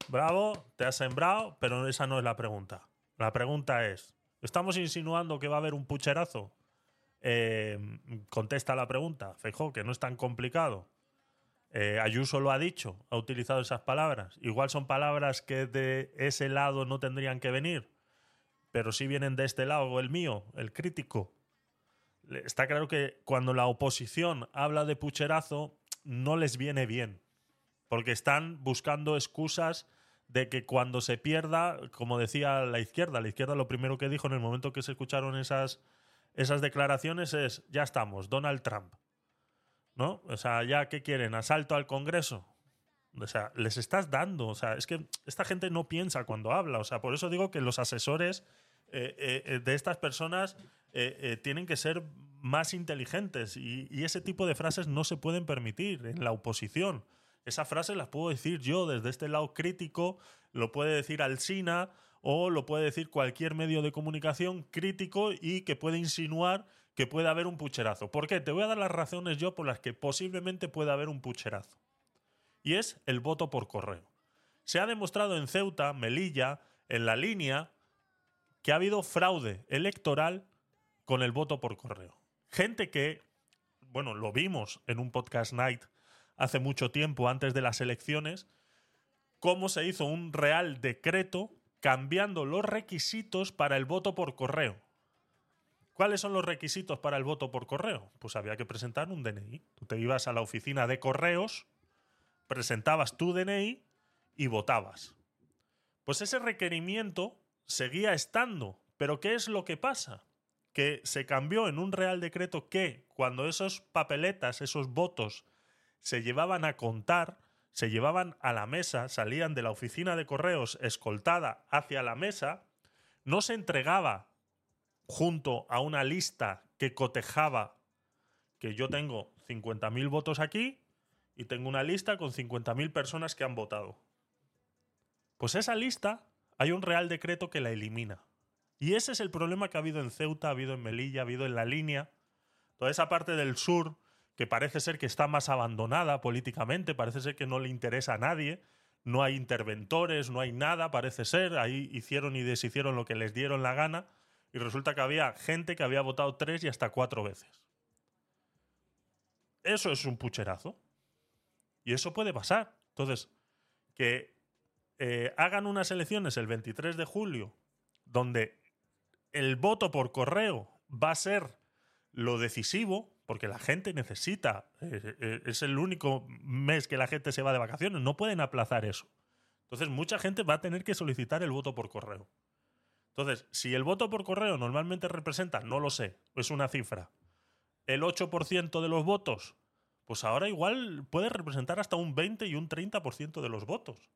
bravo, te has sembrado, pero esa no es la pregunta. La pregunta es, ¿estamos insinuando que va a haber un pucherazo? Eh, contesta la pregunta, Feijó, que no es tan complicado. Eh, Ayuso lo ha dicho, ha utilizado esas palabras. Igual son palabras que de ese lado no tendrían que venir, pero sí vienen de este lado, el mío, el crítico. Está claro que cuando la oposición habla de pucherazo, no les viene bien, porque están buscando excusas de que cuando se pierda, como decía la izquierda, la izquierda lo primero que dijo en el momento que se escucharon esas, esas declaraciones es, ya estamos, Donald Trump. ¿No? O sea, ya qué quieren, asalto al Congreso. O sea, les estás dando. O sea, es que esta gente no piensa cuando habla. O sea, por eso digo que los asesores eh, eh, eh, de estas personas tienen que ser más inteligentes y, ese tipo de frases no se pueden permitir en la oposición. Esas frases las puedo decir yo desde este lado crítico, lo puede decir Alsina o lo puede decir cualquier medio de comunicación crítico y que puede insinuar que puede haber un pucherazo. ¿Por qué? Te voy a dar las razones yo por las que posiblemente pueda haber un pucherazo. Y es el voto por correo. Se ha demostrado en Ceuta, Melilla, en la línea, que ha habido fraude electoral con el voto por correo. Gente que, bueno, lo vimos en un podcast night hace mucho tiempo, antes de las elecciones, cómo se hizo un real decreto cambiando los requisitos para el voto por correo. ¿Cuáles son los requisitos para el voto por correo? Pues había que presentar un DNI. Tú te ibas a la oficina de correos, presentabas tu DNI y votabas. Pues ese requerimiento seguía estando. Pero ¿qué es lo que pasa? Que se cambió en un Real Decreto que cuando esos papeletas, esos votos, se llevaban a contar, se llevaban a la mesa, salían de la oficina de correos escoltada hacia la mesa, no se entregaba junto a una lista que cotejaba que yo tengo 50.000 votos aquí y tengo una lista con 50.000 personas que han votado. Pues esa lista hay un real decreto que la elimina. Y ese es el problema que ha habido en Ceuta, ha habido en Melilla, ha habido en la línea. Toda esa parte del sur que parece ser que está más abandonada políticamente, parece ser que no le interesa a nadie, no hay interventores, no hay nada, parece ser, ahí hicieron y deshicieron lo que les dieron la gana, y resulta que había gente que había votado tres y hasta cuatro veces. Eso es un pucherazo. Y eso puede pasar. Entonces, que eh, hagan unas elecciones el 23 de julio, donde el voto por correo va a ser lo decisivo, porque la gente necesita, eh, eh, es el único mes que la gente se va de vacaciones, no pueden aplazar eso. Entonces mucha gente va a tener que solicitar el voto por correo. Entonces, si el voto por correo normalmente representa, no lo sé, es una cifra, el 8% de los votos, pues ahora igual puede representar hasta un 20 y un 30% de los votos.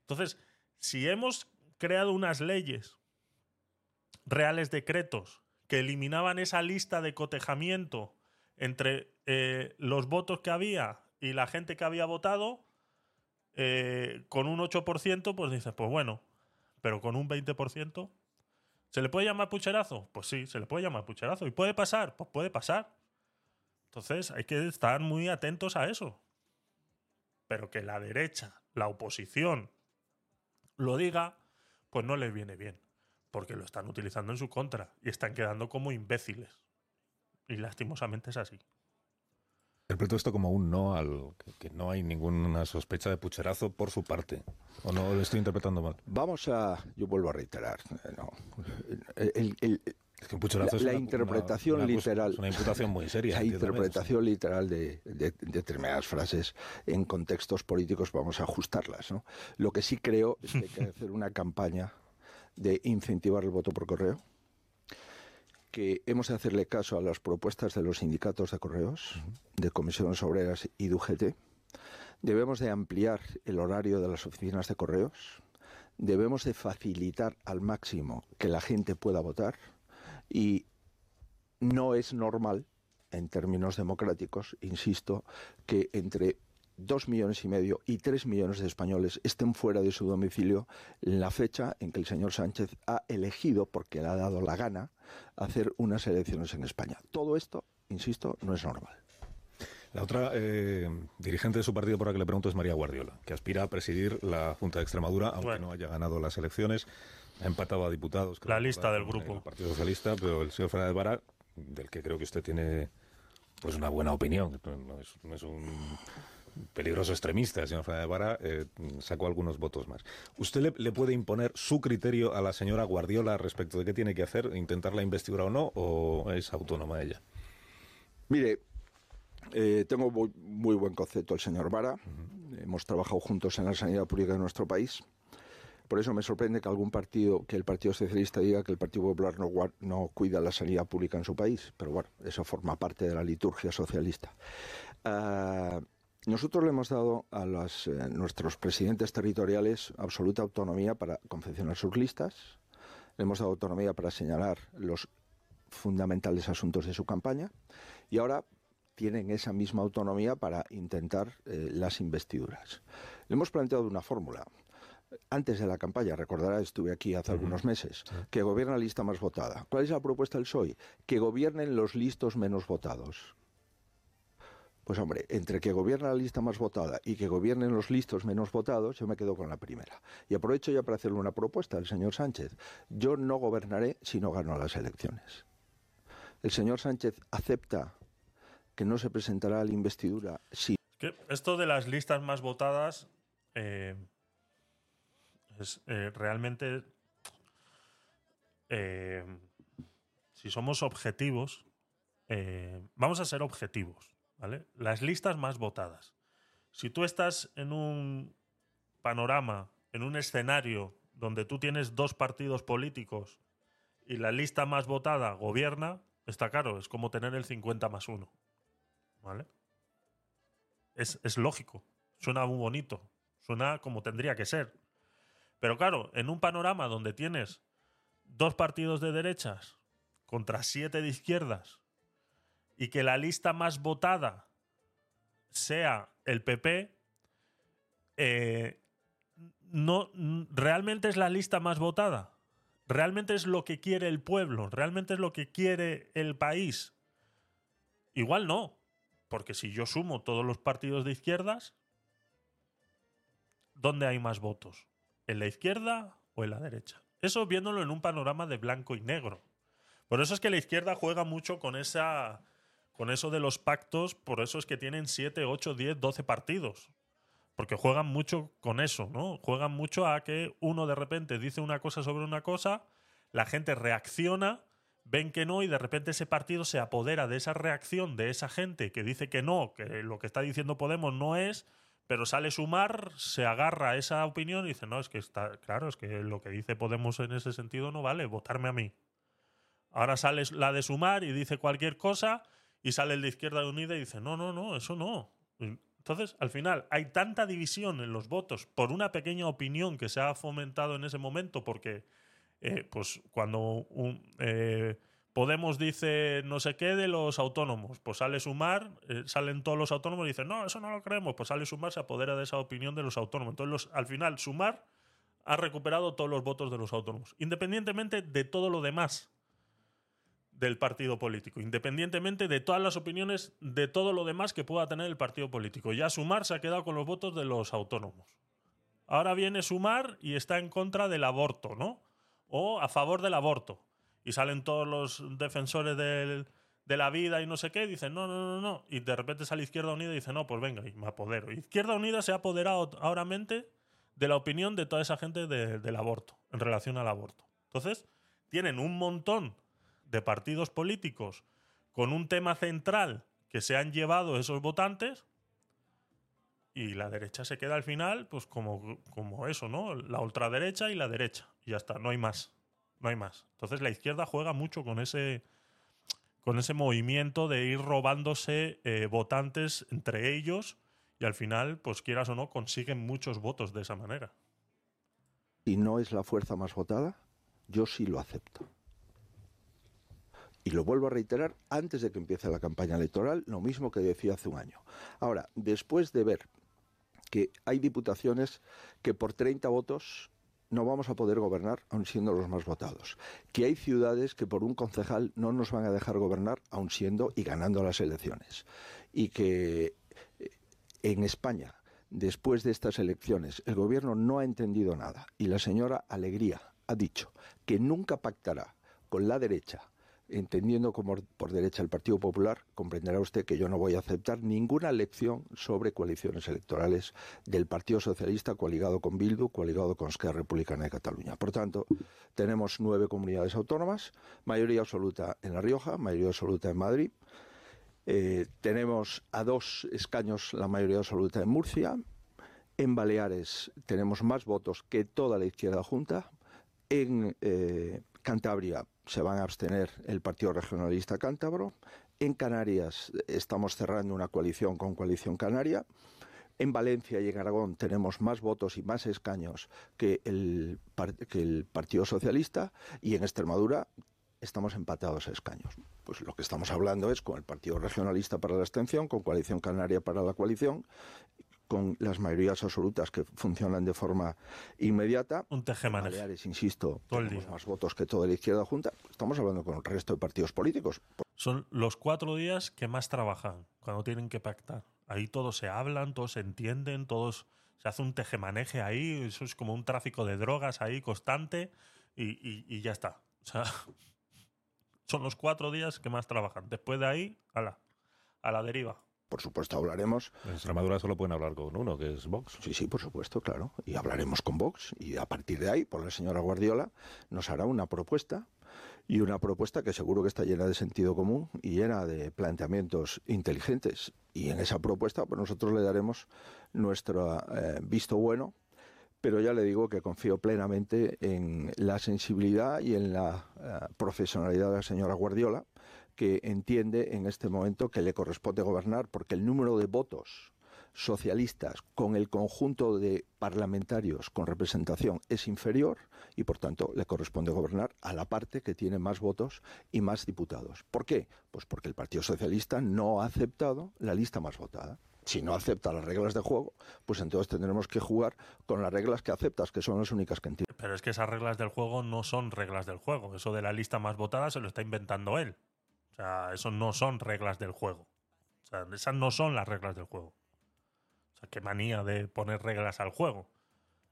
Entonces, si hemos creado unas leyes, reales decretos, que eliminaban esa lista de cotejamiento entre eh, los votos que había y la gente que había votado, eh, con un 8%, pues dices, pues bueno, pero con un 20%, ¿se le puede llamar pucherazo? Pues sí, se le puede llamar pucherazo. ¿Y puede pasar? Pues puede pasar. Entonces hay que estar muy atentos a eso. Pero que la derecha, la oposición, lo diga, pues no les viene bien, porque lo están utilizando en su contra y están quedando como imbéciles. Y lastimosamente es así. Interpreto esto como un no al que, no hay ninguna sospecha de pucherazo por su parte. ¿O no lo estoy interpretando mal? Vamos a. Yo vuelvo a reiterar. Eh, no, el, es que un pucherazo la, es la interpretación literal. Es una imputación muy seria. La interpretación literal de, de, de, determinadas frases en contextos políticos vamos a ajustarlas. ¿no? Lo que sí creo es que hay que hacer una campaña de incentivar el voto por correo que hemos de hacerle caso a las propuestas de los sindicatos de correos, de comisiones obreras y de UGT. Debemos de ampliar el horario de las oficinas de correos. Debemos de facilitar al máximo que la gente pueda votar y no es normal en términos democráticos, insisto, que entre dos millones y medio y tres millones de españoles estén fuera de su domicilio en la fecha en que el señor Sánchez ha elegido, porque le ha dado la gana, hacer unas elecciones en España. Todo esto, insisto, no es normal. La otra eh, dirigente de su partido por la que le pregunto es María Guardiola, que aspira a presidir la Junta de Extremadura, aunque no haya ganado las elecciones. Ha empatado a diputados. La lista del grupo. El Partido Socialista, pero el señor Fernández Vara, del que creo que usted tiene pues una buena opinión, no es, un peligroso extremista, el señor Fernández Vara, eh, sacó algunos votos más. ¿Usted le, puede imponer su criterio a la señora Guardiola respecto de qué tiene que hacer, intentar la investidura o no, o es autónoma ella? Mire, eh, tengo muy, buen concepto el señor Vara. Hemos trabajado juntos en la sanidad pública de nuestro país. Por eso me sorprende que algún partido, que el Partido Socialista diga que el Partido Popular no, cuida la sanidad pública en su país. Pero bueno, eso forma parte de la liturgia socialista. Ah, nosotros le hemos dado a eh, nuestros presidentes territoriales absoluta autonomía para confeccionar sus listas. Le hemos dado autonomía para señalar los fundamentales asuntos de su campaña. Y ahora tienen esa misma autonomía para intentar eh, las investiduras. Le hemos planteado una fórmula. Antes de la campaña, recordará, estuve aquí hace algunos meses, que gobierna la lista más votada. ¿Cuál es la propuesta del PSOE? Que gobiernen los listos menos votados. Pues hombre, entre que gobierna la lista más votada y que gobiernen los listos menos votados, yo me quedo con la primera. Y aprovecho ya para hacerle una propuesta al señor Sánchez. Yo no gobernaré si no gano las elecciones. El señor Sánchez acepta que no se presentará a la investidura si... esto de las listas más votadas eh, es eh, realmente... Eh, si somos objetivos, vamos a ser objetivos, Las listas más votadas. Si tú estás en un panorama, en un escenario donde tú tienes dos partidos políticos y la lista más votada gobierna, está claro, es como tener el 50 más 1. ¿Vale? Es, lógico. Suena muy bonito. Suena como tendría que ser. Pero claro, en un panorama donde tienes dos partidos de derechas contra siete de izquierdas y que la lista más votada sea el PP, eh, no, realmente es la lista más votada. Realmente es lo que quiere el pueblo. Realmente es lo que quiere el país. Igual no. Porque si yo sumo todos los partidos de izquierdas, ¿dónde hay más votos? ¿En la izquierda o en la derecha? Eso viéndolo en un panorama de blanco y negro. Por eso es que la izquierda juega mucho con esa con eso de los pactos, por eso es que tienen 7, 8, 10, 12 partidos. Porque juegan mucho con eso, ¿no? Juegan mucho a que uno de repente dice una cosa sobre una cosa, la gente reacciona ven que no y de repente ese partido se apodera de esa reacción de esa gente que dice que no, que lo que está diciendo Podemos no es, pero sale Sumar, se agarra a esa opinión y dice, no, es que está claro, es que lo que dice Podemos en ese sentido no vale, votarme a mí. Ahora sale la de Sumar y dice cualquier cosa y sale el de Izquierda Unida y dice, no, no, no, eso no. Entonces, al final, hay tanta división en los votos por una pequeña opinión que se ha fomentado en ese momento porque eh, pues cuando eh, Podemos dice no sé qué de los autónomos, pues sale Sumar, eh, salen todos los autónomos y dicen, no, eso no lo creemos, pues sale Sumar, se apodera de esa opinión de los autónomos. Entonces, al final, Sumar ha recuperado todos los votos de los autónomos, independientemente de todo lo demás del partido político, independientemente de todas las opiniones de todo lo demás que pueda tener el partido político. Ya Sumar se ha quedado con los votos de los autónomos. Ahora viene Sumar y está en contra del aborto, ¿no? o a favor del aborto. Y salen todos los defensores de la vida y no sé qué, y dicen, no, no, no, no. Y de repente sale Izquierda Unida y dice, no, pues venga, y me apodero. Izquierda Unida se ha apoderado ahora de la opinión de toda esa gente del aborto, en relación al aborto. Entonces, tienen un montón de partidos políticos con un tema central que se han llevado esos votantes y la derecha se queda al final, pues como, como eso, ¿no? La ultraderecha y la derecha. Y ya está, no hay más. No hay más. Entonces la izquierda juega mucho con ese, con ese movimiento de ir robándose eh, votantes entre ellos y al final, pues quieras o no, consiguen muchos votos de esa manera. ¿Y no es la fuerza más votada? Yo sí lo acepto. Y lo vuelvo a reiterar antes de que empiece la campaña electoral, lo mismo que decía hace un año. Ahora, después de ver que hay diputaciones que por 30 votos no vamos a poder gobernar aun siendo los más votados. Que hay ciudades que por un concejal no nos van a dejar gobernar aun siendo y ganando las elecciones. Y que eh, en España, después de estas elecciones, el gobierno no ha entendido nada y la señora Alegría ha dicho que nunca pactará con la derecha entendiendo como por derecha el Partido Popular, comprenderá usted que yo no voy a aceptar ninguna lección sobre coaliciones electorales del Partido Socialista coaligado con Bildu, coaligado con Esquerra Republicana de Cataluña. Por tanto, tenemos nueve comunidades autónomas, mayoría absoluta en La Rioja, mayoría absoluta en Madrid. Eh, tenemos a dos escaños la mayoría absoluta en Murcia. En Baleares tenemos más votos que toda la izquierda junta. En eh, Cantabria se van a abstener el Partido Regionalista Cántabro. En Canarias estamos cerrando una coalición con Coalición Canaria. En Valencia y en Aragón tenemos más votos y más escaños que el, que el Partido Socialista. Y en Extremadura estamos empatados a escaños. Pues lo que estamos hablando es con el Partido Regionalista para la abstención, con Coalición Canaria para la coalición con las mayorías absolutas que funcionan de forma inmediata. Un tejemaneje. Baleares, insisto, tenemos más votos que toda la izquierda junta. Estamos hablando con el resto de partidos políticos. Son los cuatro días que más trabajan cuando tienen que pactar. Ahí todos se hablan, todos se entienden, todos se hace un tejemaneje ahí. Eso es como un tráfico de drogas ahí constante y, ya está. O sea, son los cuatro días que más trabajan. Después de ahí, a la, a la deriva por supuesto hablaremos. En Extremadura solo pueden hablar con uno, que es Vox. Sí, sí, por supuesto, claro. Y hablaremos con Vox. Y a partir de ahí, por la señora Guardiola, nos hará una propuesta. Y una propuesta que seguro que está llena de sentido común y llena de planteamientos inteligentes. Y en esa propuesta, pues nosotros le daremos nuestro eh, visto bueno. Pero ya le digo que confío plenamente en la sensibilidad y en la eh, profesionalidad de la señora Guardiola que entiende en este momento que le corresponde gobernar porque el número de votos socialistas con el conjunto de parlamentarios con representación es inferior y por tanto le corresponde gobernar a la parte que tiene más votos y más diputados. ¿Por qué? Pues porque el Partido Socialista no ha aceptado la lista más votada. Si no acepta las reglas de juego, pues entonces tendremos que jugar con las reglas que aceptas, que son las únicas que entiende. Pero es que esas reglas del juego no son reglas del juego. Eso de la lista más votada se lo está inventando él. Sea, eso no son reglas del juego. Esas no son las reglas del juego. O sea, qué manía de poner reglas al juego.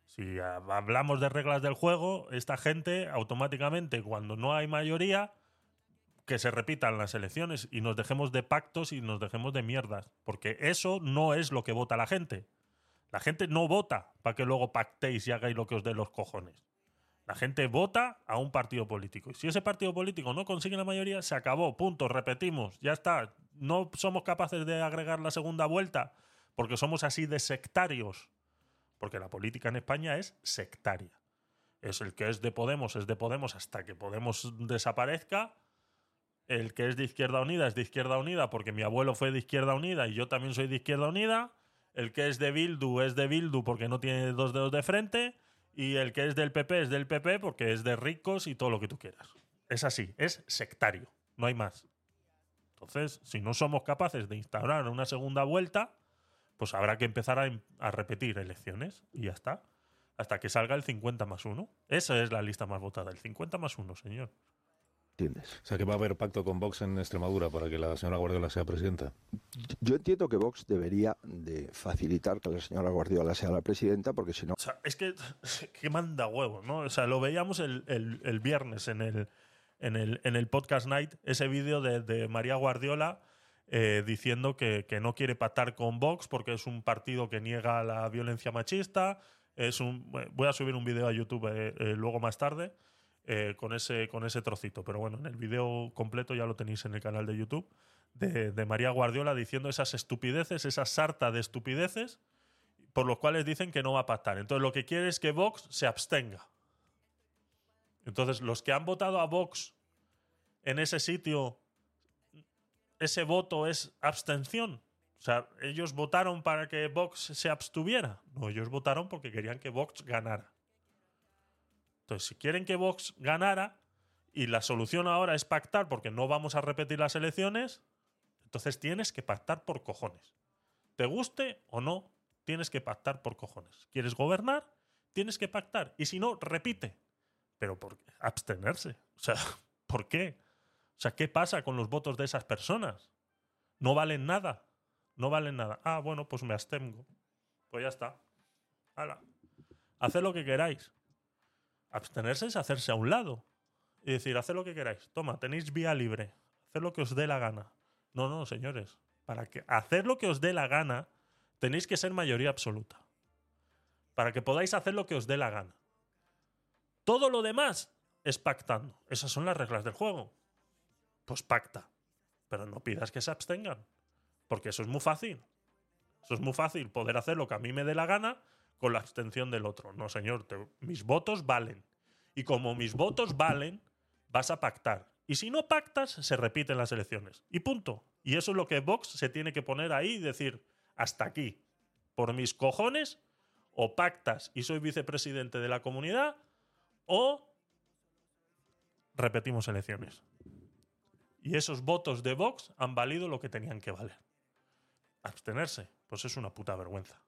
Si hablamos de reglas del juego, esta gente automáticamente, cuando no hay mayoría, que se repitan las elecciones y nos dejemos de pactos y nos dejemos de mierdas. Porque eso no es lo que vota la gente. La gente no vota para que luego pactéis y hagáis lo que os dé los cojones. La gente vota a un partido político. Y si ese partido político no consigue la mayoría, se acabó. Punto. Repetimos. Ya está. No somos capaces de agregar la segunda vuelta porque somos así de sectarios. Porque la política en España es sectaria. Es el que es de Podemos, es de Podemos hasta que Podemos desaparezca. El que es de Izquierda Unida es de Izquierda Unida porque mi abuelo fue de Izquierda Unida y yo también soy de Izquierda Unida. El que es de Bildu es de Bildu porque no tiene dos dedos de frente y el que es del PP es del PP porque es de ricos y todo lo que tú quieras. Es así, es sectario, no hay más. Entonces, si no somos capaces de instaurar una segunda vuelta, pues habrá que empezar a, repetir elecciones y ya está. Hasta que salga el 50 más 1. Esa es la lista más votada, el 50 más 1, señor. O sea, que va a haber pacto con Vox en Extremadura para que la señora Guardiola sea presidenta. Yo entiendo que Vox debería de facilitar que la señora Guardiola sea la presidenta, porque si no... O sea, es que, que manda huevo, ¿no? O sea, lo veíamos el, el, viernes en el, en, el, en el podcast night, ese vídeo de, de, María Guardiola eh, diciendo que, que, no quiere pactar con Vox porque es un partido que niega la violencia machista. Es un, voy a subir un vídeo a YouTube eh, eh, luego más tarde eh, con, ese, con ese trocito. Pero bueno, en el vídeo completo ya lo tenéis en el canal de YouTube de, María Guardiola diciendo esas estupideces, esa sarta de estupideces por los cuales dicen que no va a pactar. Entonces lo que quiere es que Vox se abstenga. Entonces los que han votado a Vox en ese sitio, ese voto es abstención. O sea, ellos votaron para que Vox se abstuviera. No, ellos votaron porque querían que Vox ganara. Entonces, si quieren que Vox ganara y la solución ahora es pactar porque no vamos a repetir las elecciones, entonces tienes que pactar por cojones. Te guste o no, tienes que pactar por cojones. ¿Quieres gobernar? tienes que pactar. Y si no, repite. Pero por abstenerse. O sea, ¿por qué? O sea, ¿qué pasa con los votos de esas personas? No valen nada. No valen nada. Ah, bueno, pues me abstengo. Pues ya está. Hala. Haced lo que queráis. Abstenerse es hacerse a un lado. Y decir, haced lo que queráis. Toma, tenéis vía libre. Haced lo que os dé la gana. No, no, señores. Para que hacer lo que os dé la gana, tenéis que ser mayoría absoluta. Para que podáis hacer lo que os dé la gana. Todo lo demás es pactando. Esas son las reglas del juego. Pues pacta. Pero no pidas que se abstengan. Porque eso es muy fácil. Eso es muy fácil, poder hacer lo que a mí me dé la gana con la abstención del otro. No, señor, mis votos valen. Y como mis votos valen, vas a pactar. Y si no pactas, se repiten las elecciones. Y punto. Y eso es lo que Vox se tiene que poner ahí y decir, hasta aquí. Por mis cojones, o pactas y soy vicepresidente de la comunidad, o repetimos elecciones. Y esos votos de Vox han valido lo que tenían que valer. Abstenerse, pues es una puta vergüenza.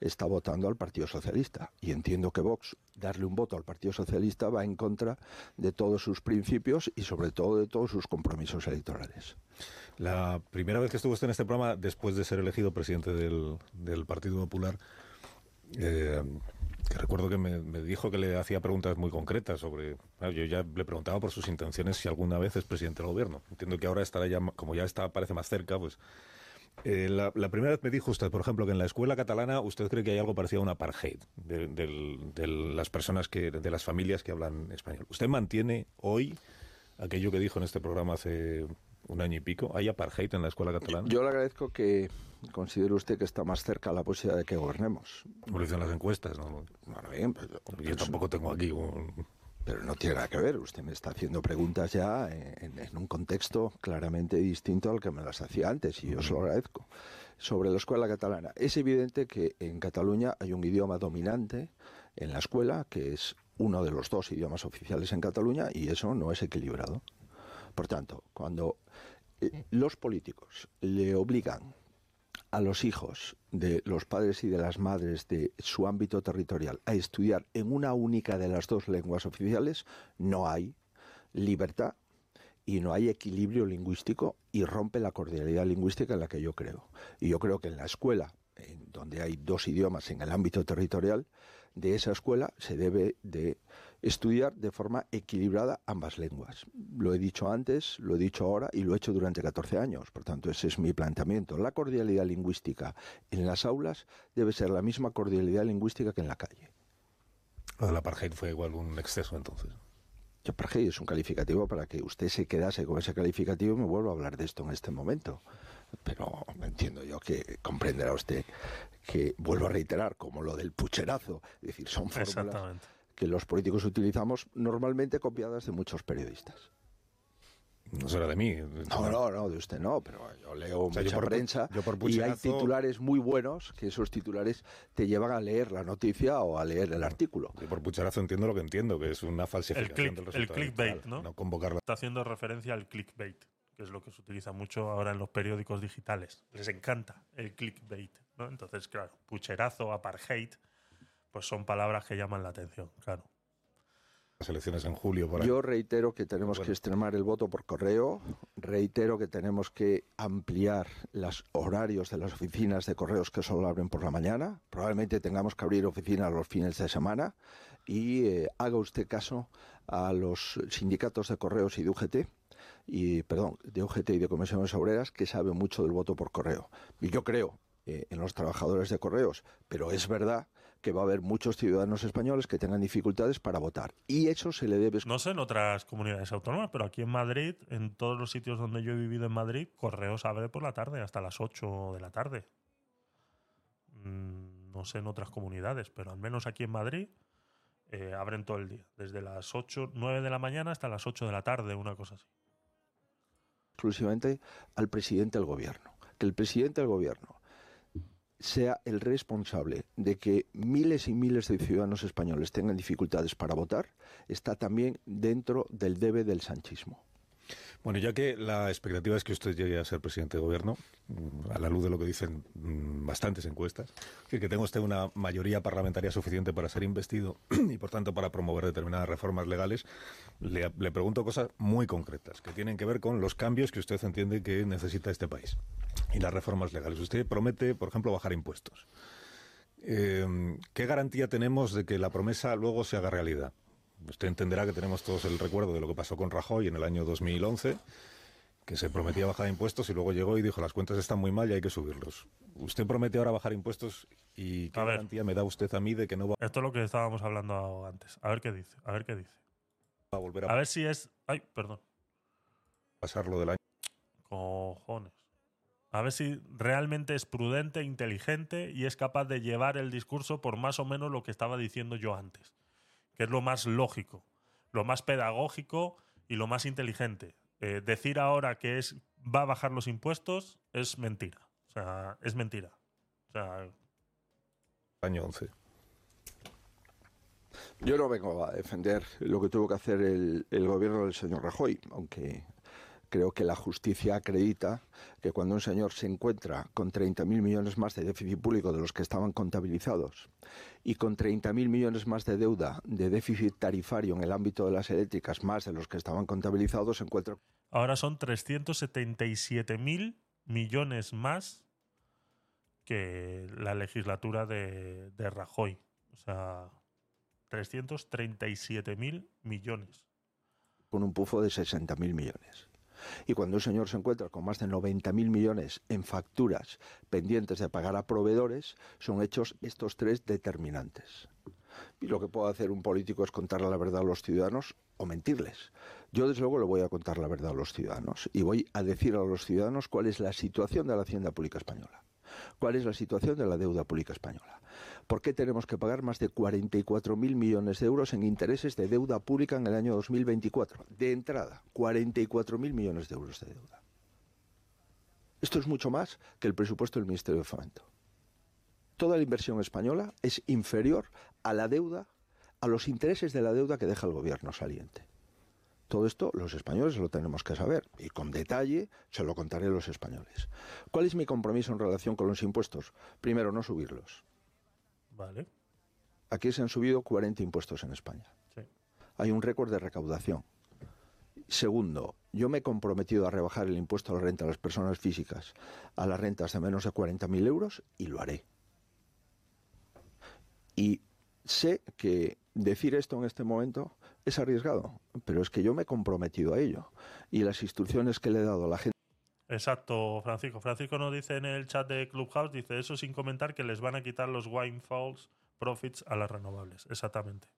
Está votando al Partido Socialista. Y entiendo que Vox, darle un voto al Partido Socialista, va en contra de todos sus principios y sobre todo de todos sus compromisos electorales. La primera vez que estuvo usted en este programa, después de ser elegido presidente del, Partido Popular, eh, que recuerdo que me, dijo que le hacía preguntas muy concretas sobre. yo ya le preguntaba por sus intenciones si alguna vez es presidente del gobierno. Entiendo que ahora estará ya, como ya está, parece más cerca, pues. Eh, la, la primera vez me dijo usted, por ejemplo, que en la escuela catalana usted cree que hay algo parecido a un apartheid de, del- de las personas que, de las familias que hablan español. ¿Usted mantiene hoy aquello que dijo en este programa hace un año y pico? ¿Hay apartheid en la escuela catalana? Yo le agradezco que considere usted que está más cerca la posibilidad de que gobernemos. Como lo dicen las encuestas, ¿no? Bueno, bien, pero, Yo tampoco tengo aquí un... pero no tiene nada que ver. Usted me está haciendo preguntas ya en, en un contexto claramente distinto al que me las hacía antes y yo se lo agradezco. Sobre la escuela catalana, es evidente que en Cataluña hay un idioma dominante en la escuela que es uno de los dos idiomas oficiales en Cataluña y eso no es equilibrado. Por tanto, cuando eh, los políticos le obligan a los hijos de los padres y de las madres de su ámbito territorial a estudiar en una única de las dos lenguas oficiales, no hay libertad y no hay equilibrio lingüístico y rompe la cordialidad lingüística en la que yo creo. Y yo creo que en la escuela, en donde hay dos idiomas en el ámbito territorial, de esa escuela se debe de estudiar de forma equilibrada ambas lenguas. Lo he dicho antes, lo he dicho ahora y lo he hecho durante 14 años. Por tanto, ese es mi planteamiento. La cordialidad lingüística en las aulas debe ser la misma cordialidad lingüística que en la calle. Lo del apartheid fue igual un exceso entonces. Y apartheid es un calificativo para que usted se quedase con ese calificativo y me vuelva a hablar de esto en este momento. Pero entiendo yo que comprenderá usted que, vuelvo a reiterar, como lo del pucherazo, es decir, son fórmulas Exactamente. Que los políticos utilizamos normalmente copiadas de muchos periodistas. No será de mí. No, no, no, de usted no, pero yo leo sea, yo mucha por pu- prensa yo por y hay titulares muy buenos que esos titulares te llevan a leer la noticia o a leer el artículo. Yo por pucherazo entiendo lo que entiendo, que es una falsificación click- del el resultado clickbait, electoral, ¿no? No convocar la... Está haciendo referencia al clickbait, que es lo que se utiliza mucho ahora en los periódicos digitales. Les encanta el clickbait, ¿no? Entonces, claro, pucherazo, apartheid, pues son palabras que llaman la atención, claro. las elecciones en julio. Por ahí. Yo reitero que tenemos Bueno. que extremar el voto por correo, reitero que tenemos que ampliar los horarios de las oficinas de correos que solo abren por la mañana, probablemente tengamos que abrir oficinas los fines de semana y eh, haga usted caso a los sindicatos de correos y de UGT y perdón, de UGT y de comisiones obreras que saben mucho del voto por correo. Y yo creo eh, en los trabajadores de correos, pero es verdad que va a haber muchos ciudadanos españoles que tengan dificultades para votar y eso se le debe No sé en otras comunidades autónomas, pero aquí en Madrid, en todos los sitios donde yo he vivido en Madrid, Correos abre por la tarde, hasta las 8 de la tarde. Mm, No sé en otras comunidades, pero al menos aquí en Madrid eh, abren todo el día. Desde las 8, 9 de la mañana hasta las 8 de la tarde, una cosa así. exclusivamente al presidente del gobierno. Que el presidente del gobierno sea el responsable de que miles y miles de ciudadanos españoles tengan dificultades para votar, está también dentro del debe del sanchismo. Bueno, ya que la expectativa es que usted llegue a ser presidente de gobierno, mm, a la luz de lo que dicen mm, bastantes encuestas, que, que tenga usted una mayoría parlamentaria suficiente para ser investido y, por tanto, para promover determinadas reformas legales, le, le pregunto cosas muy concretas que tienen que ver con los cambios que usted entiende que necesita este país y las reformas legales. Usted promete, por ejemplo, bajar impuestos. Eh, ¿Qué garantía tenemos de que la promesa luego se haga realidad? Usted entenderá que tenemos todos el recuerdo de lo que pasó con Rajoy en el año 2011, que se prometía bajar impuestos y luego llegó y dijo las cuentas están muy mal y hay que subirlos. Usted promete ahora bajar impuestos y ¿qué A ver. garantía me da usted a mí de que no va Esto es lo que estábamos hablando antes. A ver qué dice. A ver qué dice. a volver a A ver si es. Ay, perdón. pasar lo del año? Cojones. A ver si realmente es prudente, inteligente y es capaz de llevar el discurso por más o menos lo que estaba diciendo yo antes. Que es lo más lógico, lo más pedagógico y lo más inteligente. Eh, decir ahora que es va a bajar los impuestos es mentira. O sea, es mentira. Año 11. Yo no vengo a defender lo que tuvo que hacer el gobierno del señor Rajoy, aunque creo que la justicia acredita que cuando un señor se encuentra con 30.000 millones más de déficit público de los que estaban contabilizados y con 30.000 millones más de deuda de déficit tarifario en el ámbito de las eléctricas más de los que estaban contabilizados, se encuentra ahora son 377 mil millones más que la legislatura de, de Rajoy. O sea, 337 mil millones. con un pufo de 60.000 millones. Y cuando un señor se encuentra con más de 90.000 millones en facturas pendientes de pagar a proveedores, son hechos estos tres determinantes. Y lo que puede hacer un político es contarle la verdad a los ciudadanos o mentirles. Yo, desde luego, le voy a contar la verdad a los ciudadanos y voy a decir a los ciudadanos cuál es la situación de la hacienda pública española. ¿Cuál es la situación de la deuda pública española? ¿Por qué tenemos que pagar más de 44.000 millones de euros en intereses de deuda pública en el año 2024? De entrada, 44.000 millones de euros de deuda. Esto es mucho más que el presupuesto del Ministerio de Fomento. Toda la inversión española es inferior a la deuda, a los intereses de la deuda que deja el gobierno saliente. Todo esto los españoles lo tenemos que saber y con detalle se lo contaré a los españoles. ¿Cuál es mi compromiso en relación con los impuestos? Primero, no subirlos. Vale. Aquí se han subido 40 impuestos en España. Sí. Hay un récord de recaudación. Segundo, yo me he comprometido a rebajar el impuesto a la renta a las personas físicas a las rentas de menos de 40.000 euros y lo haré. Y sé que decir esto en este momento es arriesgado, pero es que yo me he comprometido a ello. Y las instrucciones que le he dado a la gente Exacto, Francisco. Francisco nos dice en el chat de Clubhouse, dice eso sin comentar que les van a quitar los windfalls profits a las renovables. Exactamente.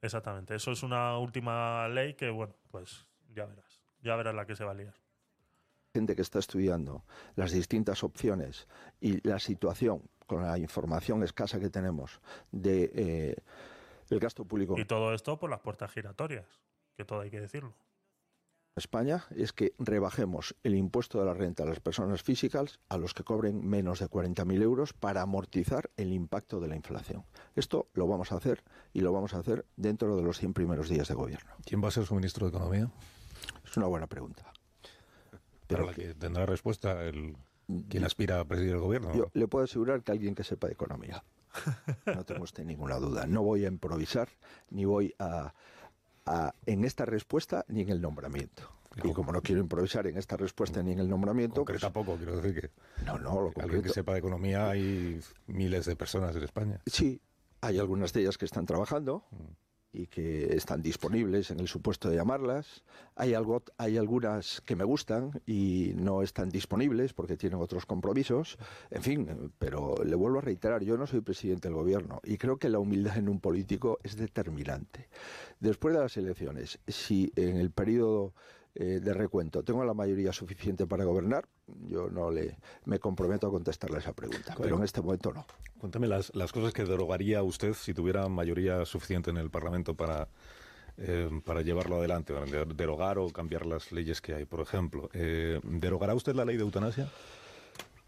Exactamente. Eso es una última ley que, bueno, pues ya verás. Ya verás la que se va a liar. gente que está estudiando las distintas opciones y la situación con la información escasa que tenemos de eh, el gasto público Y todo esto por las puertas giratorias, que todo hay que decirlo. España es que rebajemos el impuesto de la renta a las personas físicas a los que cobren menos de 40.000 euros para amortizar el impacto de la inflación. Esto lo vamos a hacer y lo vamos a hacer dentro de los 100 primeros días de gobierno. ¿Quién va a ser su ministro de Economía? Es una buena pregunta. Para Pero la que tendrá respuesta el quien aspira a presidir el gobierno. Yo le puedo asegurar que alguien que sepa de economía. No tengo usted ninguna duda. No voy a improvisar, ni voy a, a- en esta respuesta, ni en el nombramiento. Y como no quiero improvisar en esta respuesta ni en el nombramiento, pues, Concreta poco, quiero decir que no, no, lo alguien que sepa de economía hay miles de personas en España. Sí, hay algunas de ellas que están trabajando Mm. Y que están disponibles en el supuesto de llamarlas. Hay, algo, hay algunas que me gustan y no están disponibles porque tienen otros compromisos. En fin, pero le vuelvo a reiterar, yo no soy presidente del gobierno y creo que la humildad en un político es determinante. Después de las elecciones, si en el periodo eh, de recuento tengo la mayoría suficiente para gobernar, yo no le me comprometo a contestarle esa pregunta, pero en este momento no. Cuéntame las, las cosas que derogaría usted si tuviera mayoría suficiente en el Parlamento para, eh, para llevarlo adelante, para derogar o cambiar las leyes que hay. Por ejemplo, eh, ¿derogará usted la ley de eutanasia?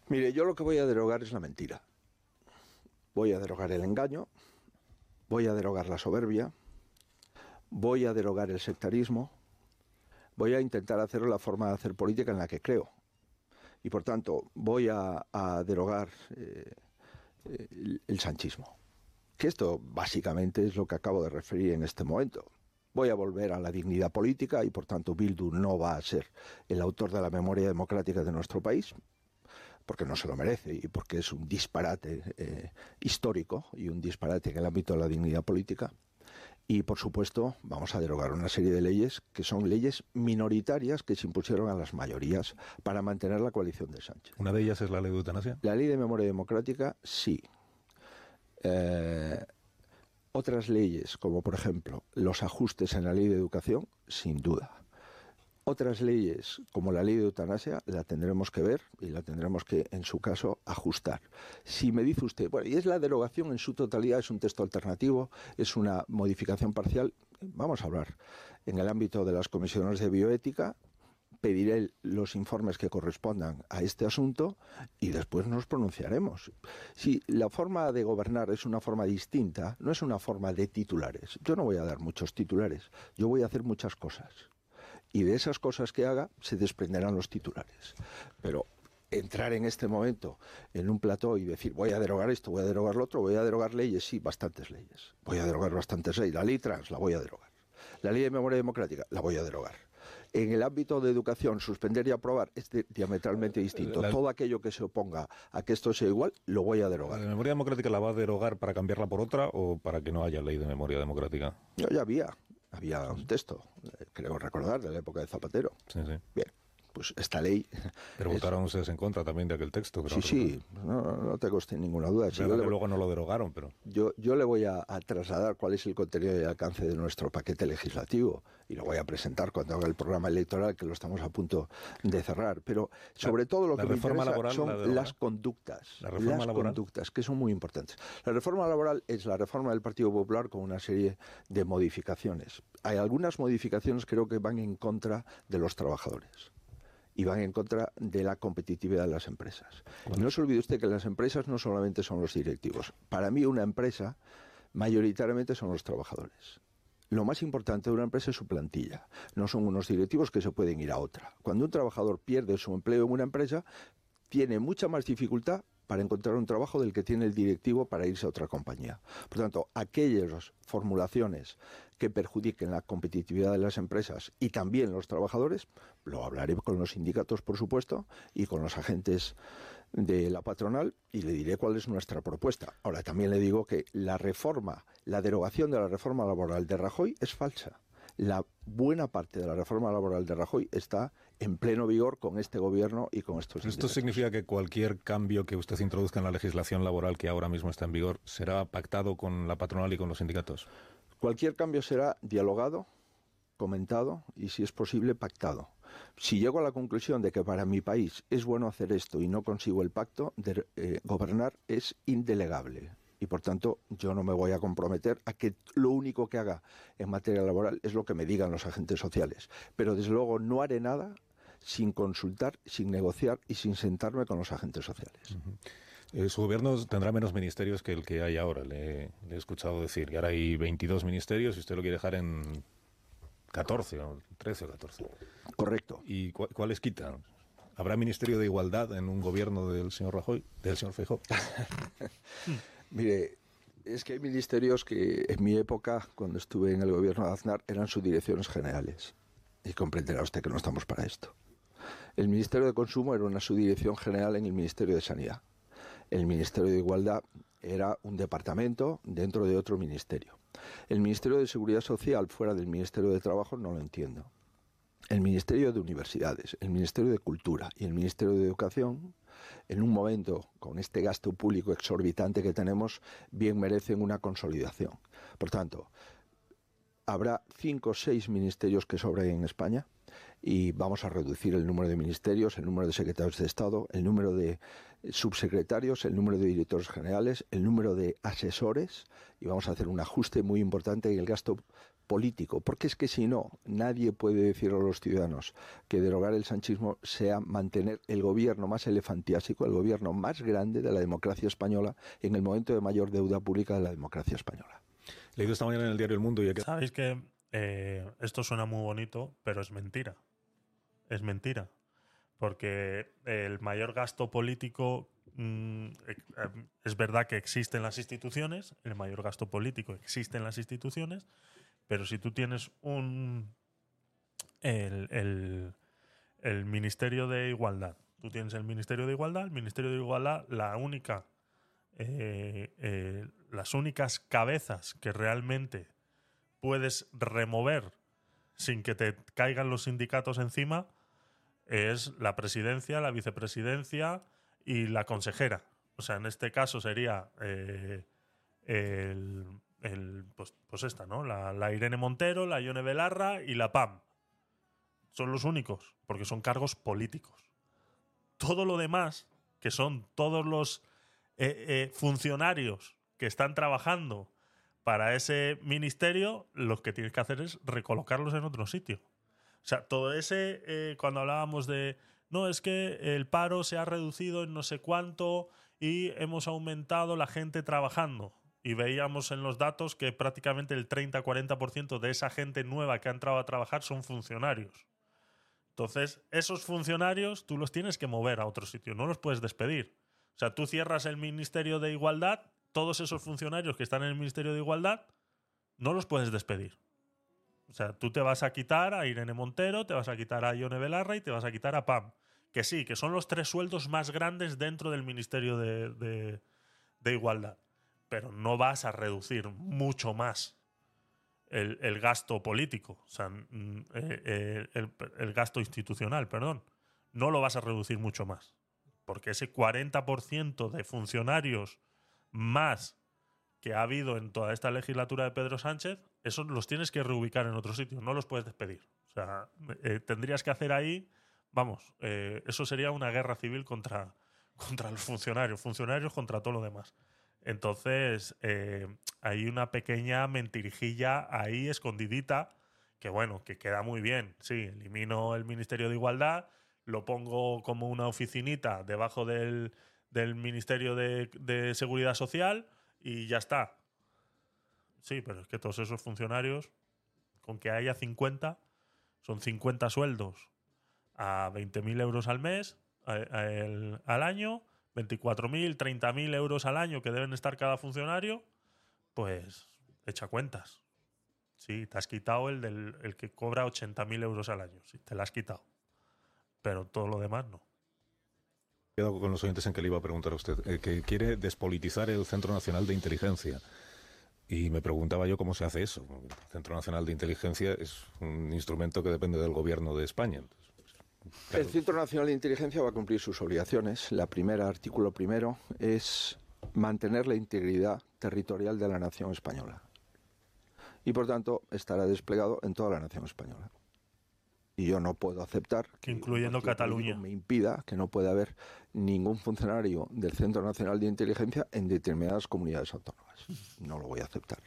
Mire, yo lo que voy a derogar es la mentira. Voy a derogar el engaño, voy a derogar la soberbia, voy a derogar el sectarismo, Voy a intentar hacerlo la forma de hacer política en la que creo. Y por tanto, voy a, derogar eh, el, sanchismo. Que esto básicamente es lo que acabo de referir en este momento. Voy a volver a la dignidad política y por tanto Bildu no va a ser el autor de la memoria democrática de nuestro país porque no se lo merece y porque es un disparate eh, histórico y un disparate en el ámbito de la dignidad política. Y, por supuesto, vamos a derogar una serie de leyes que son leyes minoritarias que se impusieron a las mayorías para mantener la coalición de Sánchez. ¿Una de ellas es la ley de eutanasia? La ley de memoria democrática, sí. Eh, otras leyes, como por ejemplo los ajustes en la ley de educación, sin duda. Otras leyes, como la ley de eutanasia, la tendremos que ver y la tendremos que, en su caso, ajustar. Si me dice usted, bueno, y es la derogación en su totalidad, es un texto alternativo, es una modificación parcial, vamos a hablar. En el ámbito de las comisiones de bioética, pediré los informes que correspondan a este asunto y después nos pronunciaremos. Si la forma de gobernar es una forma distinta, no es una forma de titulares. Yo no voy a dar muchos titulares, yo voy a hacer muchas cosas y de esas cosas que haga se desprenderán los titulares. Pero entrar en este momento en un plató y decir voy a derogar esto, voy a derogar lo otro, voy a derogar leyes, sí, bastantes leyes. Voy a derogar bastantes leyes. La ley trans la voy a derogar. La ley de memoria democrática la voy a derogar. En el ámbito de educación, suspender y aprobar es diametralmente distinto. Todo aquello que se oponga a que esto sea igual, lo voy a derogar. ¿La memoria democrática la va a derogar para cambiarla por otra o para que no haya ley de memoria democrática? No, ya había había un texto, eh, creo recordar, de la época de Zapatero. Sí, sí. Bien, pues esta ley... Pero votaron ustedes en contra también de aquel texto. sí, sí, no, no, te coste ninguna duda. Si luego no lo derogaron, pero... Yo, yo le voy a, trasladar cuál es el contenido y alcance de nuestro paquete legislativo y lo voy a presentar cuando haga el programa electoral, que lo estamos a punto de cerrar. Pero sobre todo lo que me interesa son las conductas. La reforma las conductas, que son muy importantes. La reforma laboral es la reforma del Partido Popular con una serie de modificaciones. Hay algunas modificaciones creo que van en contra de los trabajadores y van en contra de la competitividad de las empresas. no se olvide usted que las empresas no solamente son los directivos. Para mí una empresa mayoritariamente son los trabajadores. Lo más importante de una empresa es su plantilla. No son unos directivos que se pueden ir a otra. Cuando un trabajador pierde su empleo en una empresa, tiene mucha más dificultad para encontrar un trabajo del que tiene el directivo para irse a otra compañía. Por tanto, aquellas formulaciones que perjudiquen la competitividad de las empresas y también los trabajadores, lo hablaré con los sindicatos, por supuesto, y con los agentes de la patronal y le diré cuál es nuestra propuesta. Ahora, también le digo que la reforma, la derogación de la reforma laboral de Rajoy es falsa la buena parte de la reforma laboral de Rajoy está en pleno vigor con este gobierno y con estos. ¿Esto significa que cualquier cambio que usted introduzca en la legislación laboral que ahora mismo está en vigor será pactado con la patronal y con los sindicatos? Cualquier cambio será dialogado, comentado y, si es posible, pactado. Si llego a la conclusión de que para mi país es bueno hacer esto y no consigo el pacto, de eh, gobernar es indelegable y por tanto yo no me voy a comprometer a que lo único que haga en materia laboral es lo que me digan los agentes sociales. Pero desde luego no haré nada sin consultar, sin negociar y sin sentarme con los agentes sociales. Eh, su gobierno tendrá menos ministerios que el que hay ahora, le, he escuchado decir. que ahora hay 22 ministerios y usted lo quiere dejar en 14 o 13 o 14. Correcto. ¿Y cuáles quitan? ¿Habrá Ministerio de Igualdad en un gobierno del señor Rajoy, del señor Feijóo? Mire, es que hay ministerios que en mi época, cuando estuve en el gobierno de Aznar, eran subdirecciones generales. Y comprenderá usted que no estamos para esto. El Ministerio de Consumo era una subdirección general en el Ministerio de Sanidad. El Ministerio de Igualdad era un departamento dentro de otro ministerio. El Ministerio de Seguridad Social fuera del Ministerio de Trabajo no lo entiendo. El Ministerio de Universidades, el Ministerio de Cultura y el Ministerio de Educación en un momento con este gasto público exorbitante que tenemos, bien merecen una consolidación. Por tanto, habrá cinco o seis ministerios que sobren en España y vamos a reducir el número de ministerios, el número de secretarios de Estado, el número de subsecretarios, el número de directores generales, el número de asesores y vamos a hacer un ajuste muy importante en el gasto político, porque es que si no, nadie puede decir a los ciudadanos que derogar el sanchismo sea mantener el gobierno más elefantiásico, el gobierno más grande de la democracia española en el momento de mayor deuda pública de la democracia española. Leído esta mañana en el diario El Mundo y Sabéis que eh, esto suena muy bonito, pero es mentira. es mentira. Porque el mayor gasto político mm, e- em, es verdad que existe en las instituciones, el mayor gasto político existe en las instituciones, pero si tú tienes un. El, el- Ministerio de Igualdad. Tú tienes el Ministerio de Igualdad, el Ministerio de Igualdad, la única. eh, eh, las únicas cabezas que realmente puedes remover sin que te caigan los sindicatos encima es la presidencia, la vicepresidencia y la consejera. O sea, en este caso sería eh, el, el- pues, pues esta, ¿no? La, Irene Montero, la Ione Belarra y la PAM. Son los únicos, porque son cargos políticos. Todo lo demás, que son todos los eh, eh, funcionarios que están trabajando para ese ministerio, lo que tienes que hacer es recolocarlos en otro sitio. O sea, todo ese, eh, cuando hablábamos de, no, es que el paro se ha reducido en no sé cuánto y hemos aumentado la gente trabajando. Y veíamos en los datos que prácticamente el 30-40% de esa gente nueva que ha entrado a trabajar son funcionarios. Entonces, esos funcionarios tú los tienes que mover a otro sitio, no los puedes despedir. O sea, tú cierras el Ministerio de Igualdad, todos esos funcionarios que están en el Ministerio de Igualdad, no los puedes despedir. O sea, tú te vas a quitar a Irene Montero, te vas a quitar a Ione Belarra y te vas a quitar a Pam. Que sí, que son los tres sueldos más grandes dentro del Ministerio de, de- de Igualdad. Pero no vas a reducir mucho más el, gasto político, o sea, mm, eh, eh, el, gasto institucional, perdón. No lo vas a reducir mucho más. Porque ese 40% de funcionarios más que ha habido en toda esta legislatura de Pedro Sánchez, esos los tienes que reubicar en otro sitio, no los puedes despedir. O sea, eh, tendrías que hacer ahí, vamos, eso sería una guerra civil contra, contra los funcionarios, funcionarios contra todo lo demás. Entonces, eh, hay una pequeña mentirijilla ahí escondidita que, bueno, que queda muy bien. Sí, elimino el Ministerio de Igualdad, lo pongo como una oficinita debajo del, del Ministerio de, Seguridad Social y ya está. Sí, pero es que todos esos funcionarios, con que haya 50, son 50 sueldos a 20.000 euros al mes, al año, 24.000, 30.000 euros al año que deben estar cada funcionario, pues echa cuentas. Sí, te has quitado el, del, el que cobra 80.000 euros al año, sí, te lo has quitado. Pero todo lo demás no. He quedado con los oyentes en que le iba a preguntar a usted, eh, que quiere despolitizar el Centro Nacional de Inteligencia. Y me preguntaba yo cómo se hace eso. El Centro Nacional de Inteligencia es un instrumento que depende del gobierno de España. Claro, El Centro Nacional de Inteligencia va a cumplir sus obligaciones. La primera, artículo primero, es mantener la integridad territorial de la nación española. Y por tanto estará desplegado en toda la nación española. Y yo no puedo aceptar Que incluyendo Cataluña. me impida que no pueda haber ningún funcionario del Centro Nacional de Inteligencia en determinadas comunidades autónomas. No lo voy a aceptar.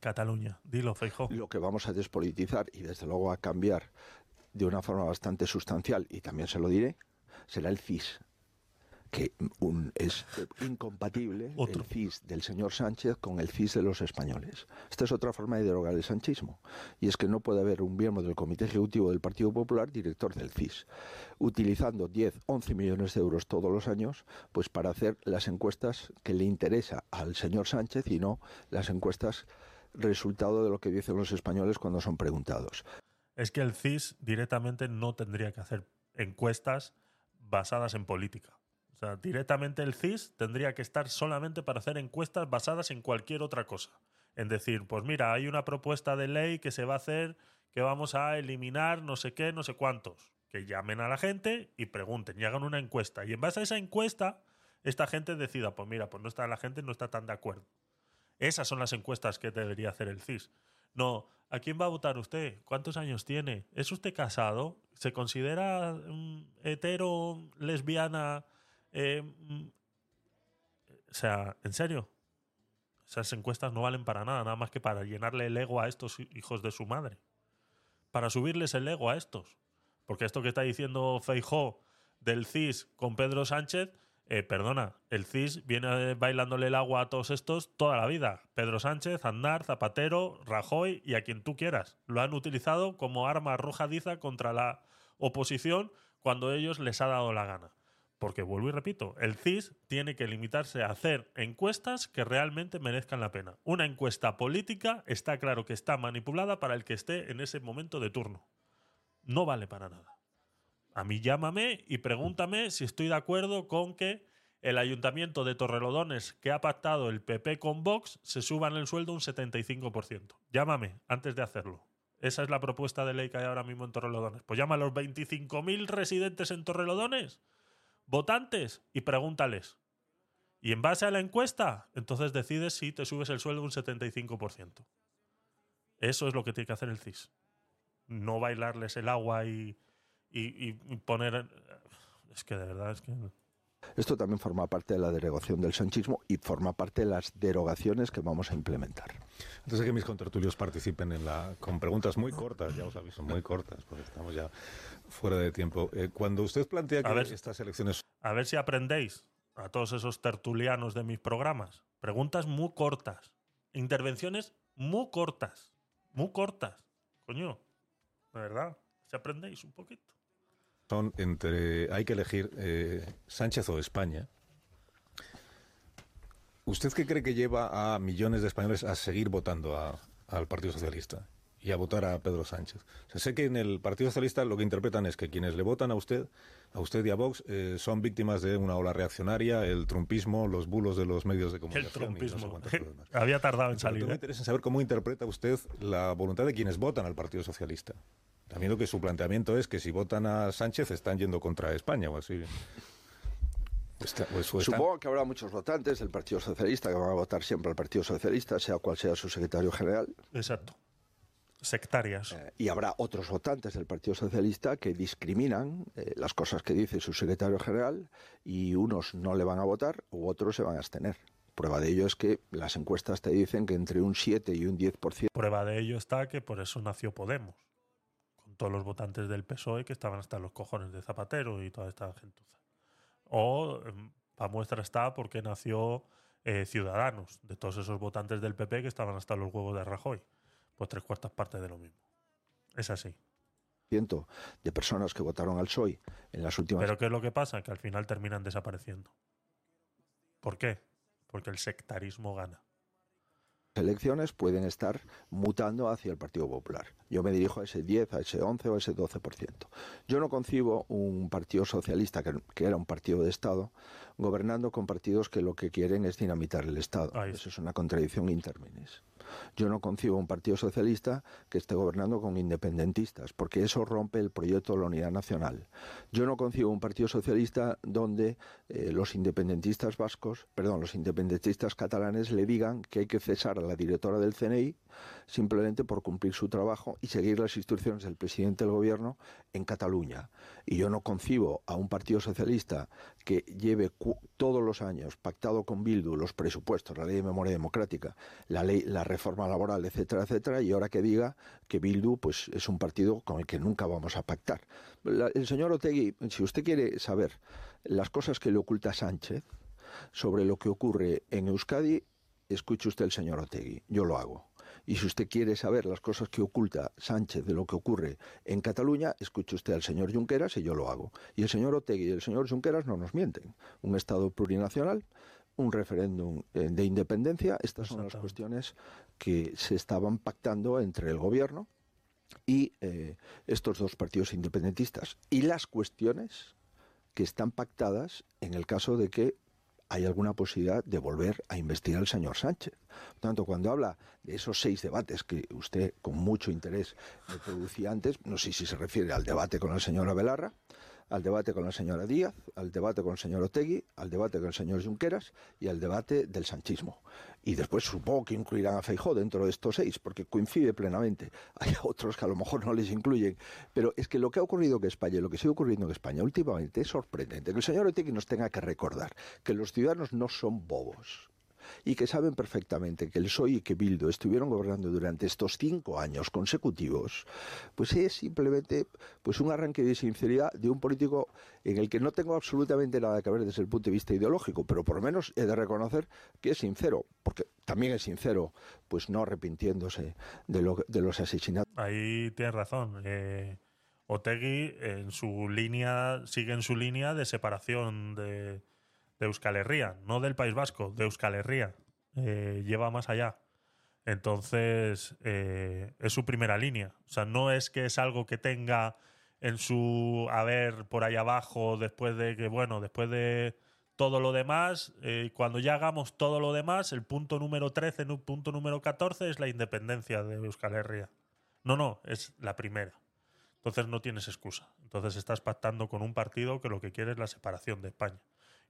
Cataluña, dilo, Feijó. Lo que vamos a despolitizar y desde luego a cambiar de una forma bastante sustancial, y también se lo diré, será el CIS, que un- es incompatible Otro. el CIS del señor Sánchez con el CIS de los españoles. Esta es otra forma de derogar el sanchismo, y es que no puede haber un miembro del Comité Ejecutivo del Partido Popular director del CIS, utilizando 10, 11 millones de euros todos los años pues para hacer las encuestas que le interesa al señor Sánchez y no las encuestas resultado de lo que dicen los españoles cuando son preguntados. Es que el CIS directamente no tendría que hacer encuestas basadas en política. O sea, directamente el CIS tendría que estar solamente para hacer encuestas basadas en cualquier otra cosa. En decir, pues mira, hay una propuesta de ley que se va a hacer que vamos a eliminar no sé qué, no sé cuántos. Que llamen a la gente y pregunten y hagan una encuesta. Y en base a esa encuesta, esta gente decida, pues mira, pues no está la gente no está tan de acuerdo. Esas son las encuestas que debería hacer el CIS. No, ¿a quién va a votar usted? ¿Cuántos años tiene? ¿Es usted casado? ¿Se considera hetero, lesbiana? Eh, mm, o sea, ¿en serio? Esas encuestas no valen para nada, nada más que para llenarle el ego a estos hijos de su madre. Para subirles el ego a estos. Porque esto que está diciendo Feijó del CIS con Pedro Sánchez, eh, perdona, el CIS viene bailándole el agua a todos estos toda la vida. Pedro Sánchez, Aznar, Zapatero, Rajoy y a quien tú quieras. Lo han utilizado como arma arrojadiza contra la oposición cuando ellos les ha dado la gana. Porque vuelvo y repito, el CIS tiene que limitarse a hacer encuestas que realmente merezcan la pena. Una encuesta política está claro que está manipulada para el que esté en ese momento de turno. No vale para nada. A mí llámame y pregúntame si estoy de acuerdo con que el ayuntamiento de Torrelodones que ha pactado el PP con Vox se suba en el sueldo un 75%. Llámame antes de hacerlo. Esa es la propuesta de ley que hay ahora mismo en Torrelodones. Pues llama a los 25.000 residentes en Torrelodones, votantes, y pregúntales. Y en base a la encuesta, entonces decides si te subes el sueldo un 75%. Eso es lo que tiene que hacer el CIS. No bailarles el agua y, y, y poner... Es que de verdad es que... Esto también forma parte de la derogación del sanchismo y forma parte de las derogaciones que vamos a implementar. Antes de que mis contertulios participen en la, con preguntas muy cortas, ya os aviso, muy cortas, porque estamos ya fuera de tiempo. Eh, cuando usted plantea que A ver. estas elecciones A ver si aprendéis a todos esos tertulianos de mis programas. Preguntas muy cortas. Intervenciones muy cortas. Muy cortas. Coño. De verdad. Si aprendéis un poquito. Son entre. Hay que elegir eh, Sánchez o España. ¿Usted qué cree que lleva a millones de españoles a seguir votando a- al Partido Socialista y a votar a Pedro Sánchez? O sea, sé que en el Partido Socialista lo que interpretan es que quienes le votan a usted, a usted y a Vox, eh, son víctimas de una ola reaccionaria, el trumpismo, los bulos de los medios de El comunicación. y no sé trumpismo. cosas más. Había tardado en Pero salir. me ¿eh? interesa saber cómo interpreta usted la voluntad de quienes votan al Partido Socialista. También lo que su planteamiento es que si votan a Sánchez están yendo contra España o así. Está- está- Supongo que habrá muchos votantes del Partido Socialista que van a votar siempre al Partido Socialista, sea cual sea su secretario general. Exacto. Sectarias. Eh, y habrá otros votantes del Partido Socialista que discriminan eh, las cosas que dice su secretario general y unos no le van a votar u otros se van a abstener. Prueba de ello es que las encuestas te dicen que entre un 7 y un 10% Prueba de ello está que por eso nació Podemos. Todos los votantes del PSOE que estaban hasta los cojones de Zapatero y toda esta gentuza. O, para muestra está, porque nació eh, Ciudadanos, de todos esos votantes del PP que estaban hasta los huevos de Rajoy. Pues tres cuartas partes de lo mismo. Es así. de personas que votaron al PSOE en las últimas Pero ¿qué es lo que pasa? Que al final terminan desapareciendo. ¿Por qué? Porque el sectarismo gana. Elecciones pueden estar mutando hacia el Partido Popular. Yo me dirijo a ese 10, a ese 11 o a ese 12%. Yo no concibo un partido socialista, que, que era un partido de Estado, gobernando con partidos que lo que quieren es dinamitar el Estado. Eso es una contradicción interminis. Yo no concibo un partido socialista que esté gobernando con independentistas, porque eso rompe el proyecto de la unidad nacional. Yo no concibo un partido socialista donde eh, los independentistas vascos, perdón, los independentistas catalanes le digan que hay que cesar a la directora del CNI simplemente por cumplir su trabajo y seguir las instrucciones del presidente del gobierno en Cataluña. Y yo no concibo a un partido socialista que lleve todos los años pactado con Bildu los presupuestos, la ley de memoria democrática, la ley, la reforma laboral, etcétera, etcétera, y ahora que diga que Bildu pues es un partido con el que nunca vamos a pactar. La- el señor Otegui, si usted quiere saber las cosas que le oculta Sánchez sobre lo que ocurre en Euskadi, escuche usted el señor Otegui, yo lo hago. Y si usted quiere saber las cosas que oculta Sánchez de lo que ocurre en Cataluña, escuche usted al señor Junqueras y yo lo hago. Y el señor Otegui y el señor Junqueras no nos mienten. Un Estado plurinacional, un referéndum eh, de independencia, estas son las cuestiones que se estaban pactando entre el gobierno y eh, estos dos partidos independentistas. Y las cuestiones que están pactadas en el caso de que hay alguna posibilidad de volver a investigar al señor Sánchez. Por tanto, cuando habla de esos seis debates que usted con mucho interés me producía antes, no sé si se refiere al debate con la señora Belarra, al debate con la señora Díaz, al debate con el señor Otegui, al debate con el señor Junqueras y al debate del sanchismo. Y después supongo que incluirán a Feijó dentro de estos seis, porque coincide plenamente. Hay otros que a lo mejor no les incluyen. Pero es que lo que ha ocurrido en España y lo que sigue ocurriendo en España últimamente es sorprendente. Que el señor Otegui nos tenga que recordar que los ciudadanos no son bobos y que saben perfectamente que el PSOE y que Bildu estuvieron gobernando durante estos cinco años consecutivos, pues es simplemente pues un arranque de sinceridad de un político en el que no tengo absolutamente nada que ver desde el punto de vista ideológico, pero por lo menos he de reconocer que es sincero, porque también es sincero, pues no arrepintiéndose de, lo, de los asesinatos. Ahí tienes razón. Eh, Otegui en su línea, sigue en su línea de separación de, de Euskal Herria, no del País Vasco, de Euskal Herria. Eh, lleva más allá. Entonces, eh, es su primera línea. O sea, no es que es algo que tenga en su haber por ahí abajo, después de que, bueno, después de todo lo demás, eh, cuando ya hagamos todo lo demás, el punto número 13, el punto número 14 es la independencia de Euskal Herria. No, no, es la primera. Entonces no tienes excusa. Entonces estás pactando con un partido que lo que quiere es la separación de España.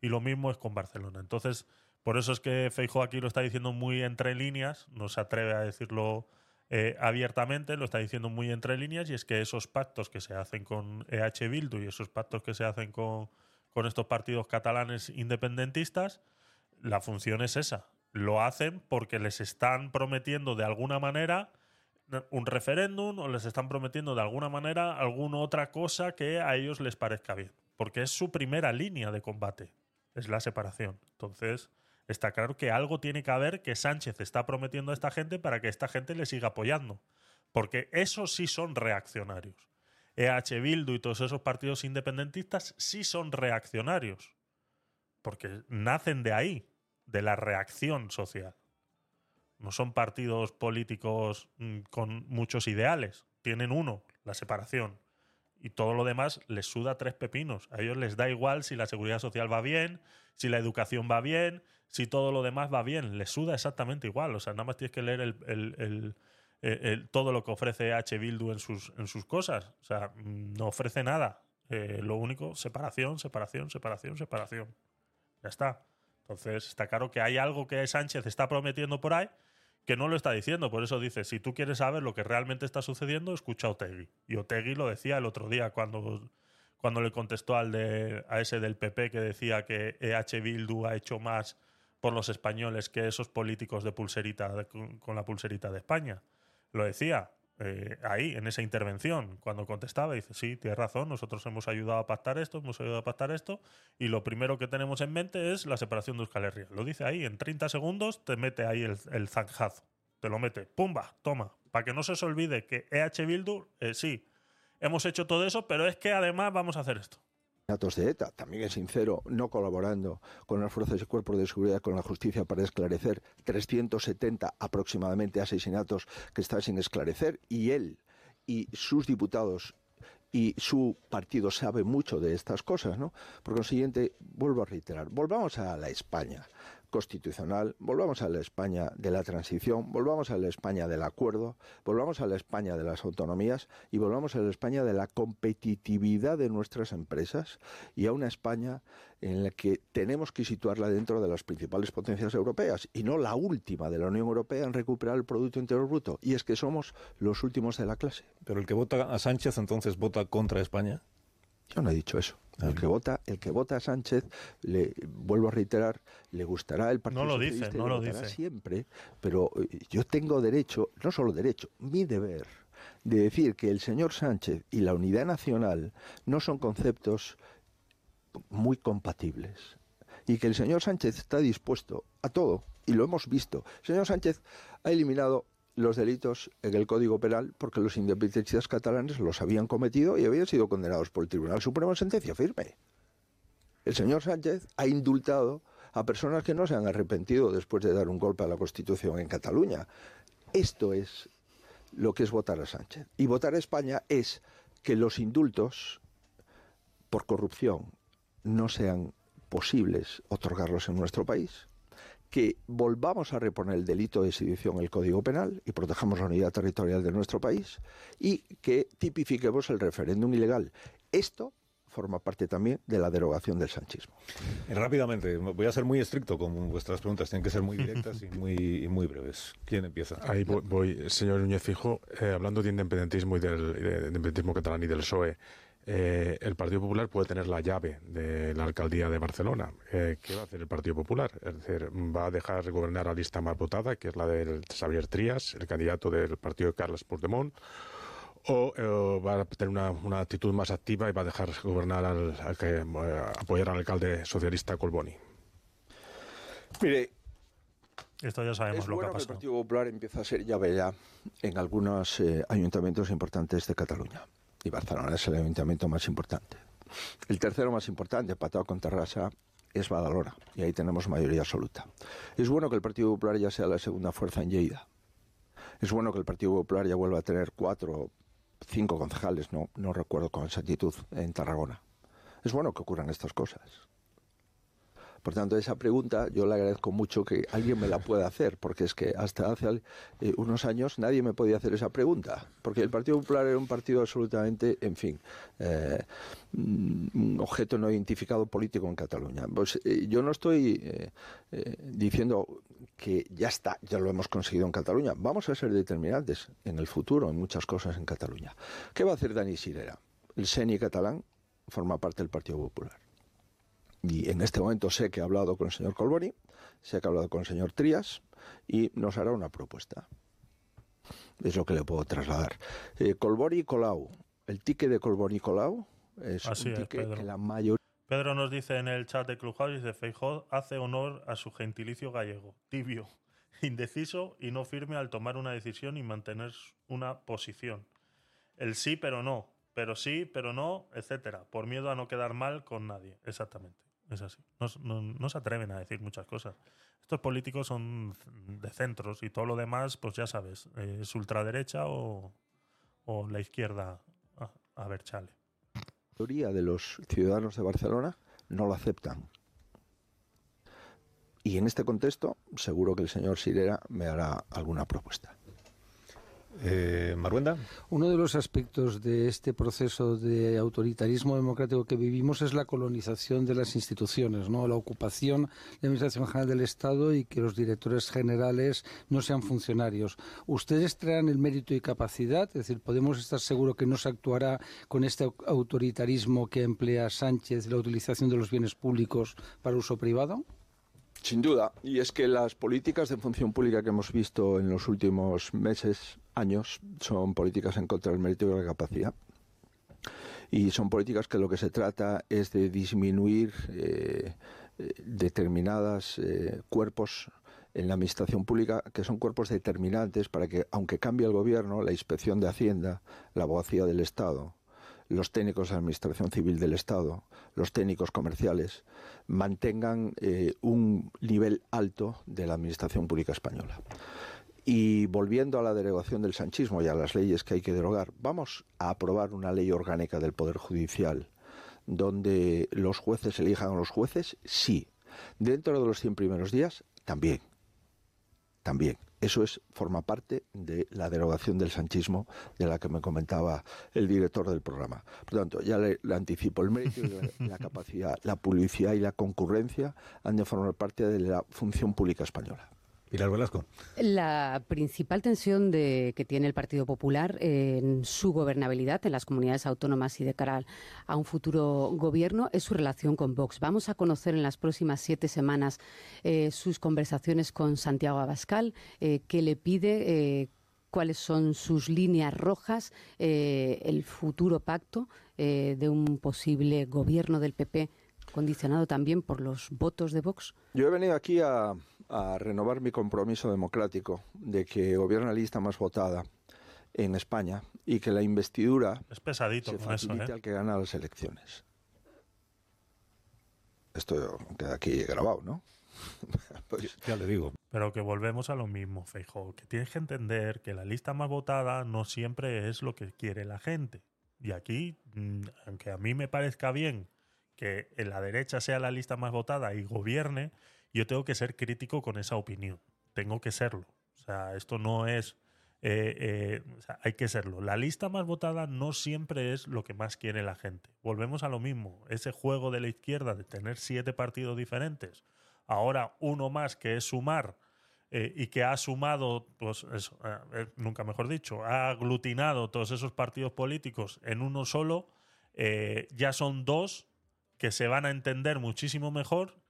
Y lo mismo es con Barcelona. Entonces, por eso es que Feijóo aquí lo está diciendo muy entre líneas, no se atreve a decirlo eh, abiertamente, lo está diciendo muy entre líneas, y es que esos pactos que se hacen con EH Bildu y esos pactos que se hacen con, con estos partidos catalanes independentistas, la función es esa. Lo hacen porque les están prometiendo de alguna manera un referéndum o les están prometiendo de alguna manera alguna otra cosa que a ellos les parezca bien. Porque es su primera línea de combate, es la separación. Entonces, está claro que algo tiene que haber que Sánchez está prometiendo a esta gente para que esta gente le siga apoyando. Porque esos sí son reaccionarios. EH Bildu y todos esos partidos independentistas sí son reaccionarios. Porque nacen de ahí, de la reacción social. No son partidos políticos mm, con muchos ideales. Tienen uno, la separación. Y todo lo demás les suda tres pepinos. A ellos les da igual si la seguridad social va bien, si la educación va bien, si todo lo demás va bien. Les suda exactamente igual. O sea, nada más tienes que leer el, todo lo que ofrece H. Bildu en sus, en sus cosas. O sea, mm, no ofrece nada. Eh, lo único, separación, separación, separación, separación. Ya está. Entonces, está claro que hay algo que Sánchez está prometiendo por ahí que no lo está diciendo. Por eso dice, si tú quieres saber lo que realmente está sucediendo, escucha a Otegui. Y Otegui lo decía el otro día cuando, cuando le contestó al de, a ese del PP que decía que EH Bildu ha hecho más por los españoles que esos políticos de pulserita con la pulserita de España. Lo decía. Eh, ahí, en esa intervención, cuando contestaba, dice, sí, tienes razón, nosotros hemos ayudado a pactar esto, hemos ayudado a pactar esto, y lo primero que tenemos en mente es la separación de Euskal Herria. Lo dice ahí, en 30 segundos te mete ahí el, el zanjazo, te lo mete, pumba, toma, para que no se os olvide que EH Bildu, eh, sí, hemos hecho todo eso, pero es que además vamos a hacer esto de ETA, también es sincero, no colaborando con las fuerzas y cuerpos de seguridad con la justicia para esclarecer 370 aproximadamente asesinatos que están sin esclarecer y él y sus diputados y su partido sabe mucho de estas cosas, ¿no? Por consiguiente, vuelvo a reiterar, volvamos a la España constitucional, volvamos a la España de la transición, volvamos a la España del acuerdo, volvamos a la España de las autonomías y volvamos a la España de la competitividad de nuestras empresas y a una España en la que tenemos que situarla dentro de las principales potencias europeas y no la última de la Unión Europea en recuperar el Producto Interior Bruto. Y es que somos los últimos de la clase. Pero el que vota a Sánchez entonces vota contra España. Yo no he dicho eso. El que vota, el que vota a Sánchez, le vuelvo a reiterar, le gustará el Partido No lo dice, no lo dice siempre, pero eh, yo tengo derecho, no solo derecho, mi deber de decir que el señor Sánchez y la unidad nacional no son conceptos muy compatibles y que el señor Sánchez está dispuesto a todo y lo hemos visto. El señor Sánchez ha eliminado los delitos en el Código Penal porque los independentistas catalanes los habían cometido y habían sido condenados por el Tribunal Supremo en sentencia firme. El señor Sánchez ha indultado a personas que no se han arrepentido después de dar un golpe a la Constitución en Cataluña. Esto es lo que es votar a Sánchez. Y votar a España es que los indultos por corrupción no sean posibles otorgarlos en nuestro país que volvamos a reponer el delito de sedición en el Código Penal y protejamos la unidad territorial de nuestro país y que tipifiquemos el referéndum ilegal. Esto forma parte también de la derogación del sanchismo. Eh, rápidamente, voy a ser muy estricto con vuestras preguntas, tienen que ser muy directas y muy, muy breves. ¿Quién empieza? Ahí voy, señor Núñez Fijo, eh, hablando de independentismo y del de independentismo catalán y del PSOE. Eh, el Partido Popular puede tener la llave de la alcaldía de Barcelona. Eh, ¿Qué va a hacer el Partido Popular? Es decir, va a dejar gobernar la lista más votada, que es la de Xavier Trías, el candidato del partido de Carles Puigdemont, o eh, va a tener una, actitud más activa y va a dejar gobernar al, que apoyar al alcalde socialista Colboni. Mire, esto ya sabemos lo que ha pasado. el Partido Popular empieza a ser llave ya en algunos ayuntamientos importantes de Cataluña Y Barcelona es el ayuntamiento más importante. El tercero más importante, patado con Terrassa, es Badalona. Y ahí tenemos mayoría absoluta. Es bueno que el Partido Popular ya sea la segunda fuerza en Lleida. Es bueno que el Partido Popular ya vuelva a tener cuatro, cinco concejales, no, no recuerdo con exactitud, en Tarragona. Es bueno que ocurran estas cosas. Por tanto, esa pregunta yo le agradezco mucho que alguien me la pueda hacer, porque es que hasta hace eh, unos años nadie me podía hacer esa pregunta, porque el Partido Popular era un partido absolutamente, en fin, eh, un objeto no identificado político en Cataluña. Pues eh, yo no estoy diciendo que ya está, ya lo hemos conseguido en Cataluña. Vamos a ser determinantes en el futuro en muchas cosas en Cataluña. ¿Qué va a hacer Dani Sirera? El CENI catalán forma parte del Partido Popular. Y en este momento sé que ha hablado con el señor Colboni, sé que ha hablado con el señor Trías y nos hará una propuesta. Es lo que le puedo trasladar. Eh, Colboni Colau. El ticket de Colboni Colau es un ticket que la mayoría. Pedro nos dice en el chat de Clubhouse, dice Feijó hace honor a su gentilicio gallego, tibio, indeciso y no firme al tomar una decisión y mantener una posición. El sí pero no, pero sí pero no, etcétera, por miedo a no quedar mal con nadie. Exactamente. Es así. No, se atreven a decir muchas cosas. Estos políticos son de centros y todo lo demás, pues ya sabes, es ultraderecha o, o la izquierda. A, ver, chale. La mayoría de los ciudadanos de Barcelona no lo aceptan. Y en este contexto, seguro que el señor Sirera me hará alguna propuesta. Eh, Maruenda. Uno de los aspectos de este proceso de autoritarismo democrático que vivimos es la colonización de las instituciones, ¿no? la ocupación de la Administración General del Estado y que los directores generales no sean funcionarios. ¿Ustedes traen el mérito y capacidad? Es decir, ¿podemos estar seguros que no se actuará con este autoritarismo que emplea Sánchez, la utilización de los bienes públicos para uso privado? Sin duda, y es que las políticas de función pública que hemos visto en los últimos meses, años, son políticas en contra del mérito y la capacidad. Y son políticas que lo que se trata es de disminuir eh, determinados eh, cuerpos en la administración pública que son cuerpos determinantes para que, aunque cambie el gobierno, la inspección de Hacienda, la abogacía del Estado, los técnicos de Administración Civil del Estado, los técnicos comerciales, mantengan eh, un nivel alto de la Administración Pública Española. Y volviendo a la derogación del sanchismo y a las leyes que hay que derogar, vamos a aprobar una ley orgánica del Poder Judicial donde los jueces elijan a los jueces, sí. Dentro de los 100 primeros días, también. También. Eso es, forma parte de la derogación del sanchismo de la que me comentaba el director del programa. Por tanto, ya le, anticipo, el mérito, la, la capacidad, la publicidad y la concurrencia han de formar parte de la función pública española. Pilar Velasco. La principal tensión de, que tiene el Partido Popular en su gobernabilidad en las comunidades autónomas y de cara a un futuro gobierno es su relación con Vox. Vamos a conocer en las próximas siete semanas eh, sus conversaciones con Santiago Abascal, eh, que le pide. Eh, cuáles son sus líneas rojas, el futuro pacto de un posible gobierno del PP condicionado también por los votos de Vox? Yo he venido aquí a, renovar mi compromiso democrático de que gobierne la lista más votada en España y que la investidura es pesadito se facilite ¿eh? al que gana las elecciones. Esto queda aquí grabado, ¿no? pues, ya le digo. Pero que volvemos a lo mismo, Feijo, que tienes que entender que la lista más votada no siempre es lo que quiere la gente. Y aquí, mm, aunque a mí me parezca bien que en la derecha sea la lista más votada y gobierne, yo tengo que ser crítico con esa opinión. Tengo que serlo. O sea, esto no es... Eh, eh, hay que serlo. La lista más votada no siempre es lo que más quiere la gente. Volvemos a lo mismo. Ese juego de la izquierda de tener siete partidos diferentes, ahora uno más que es sumar eh, y que ha sumado, pues nunca mejor dicho, ha aglutinado todos esos partidos políticos en uno solo, ya son dos que se van a entender muchísimo mejor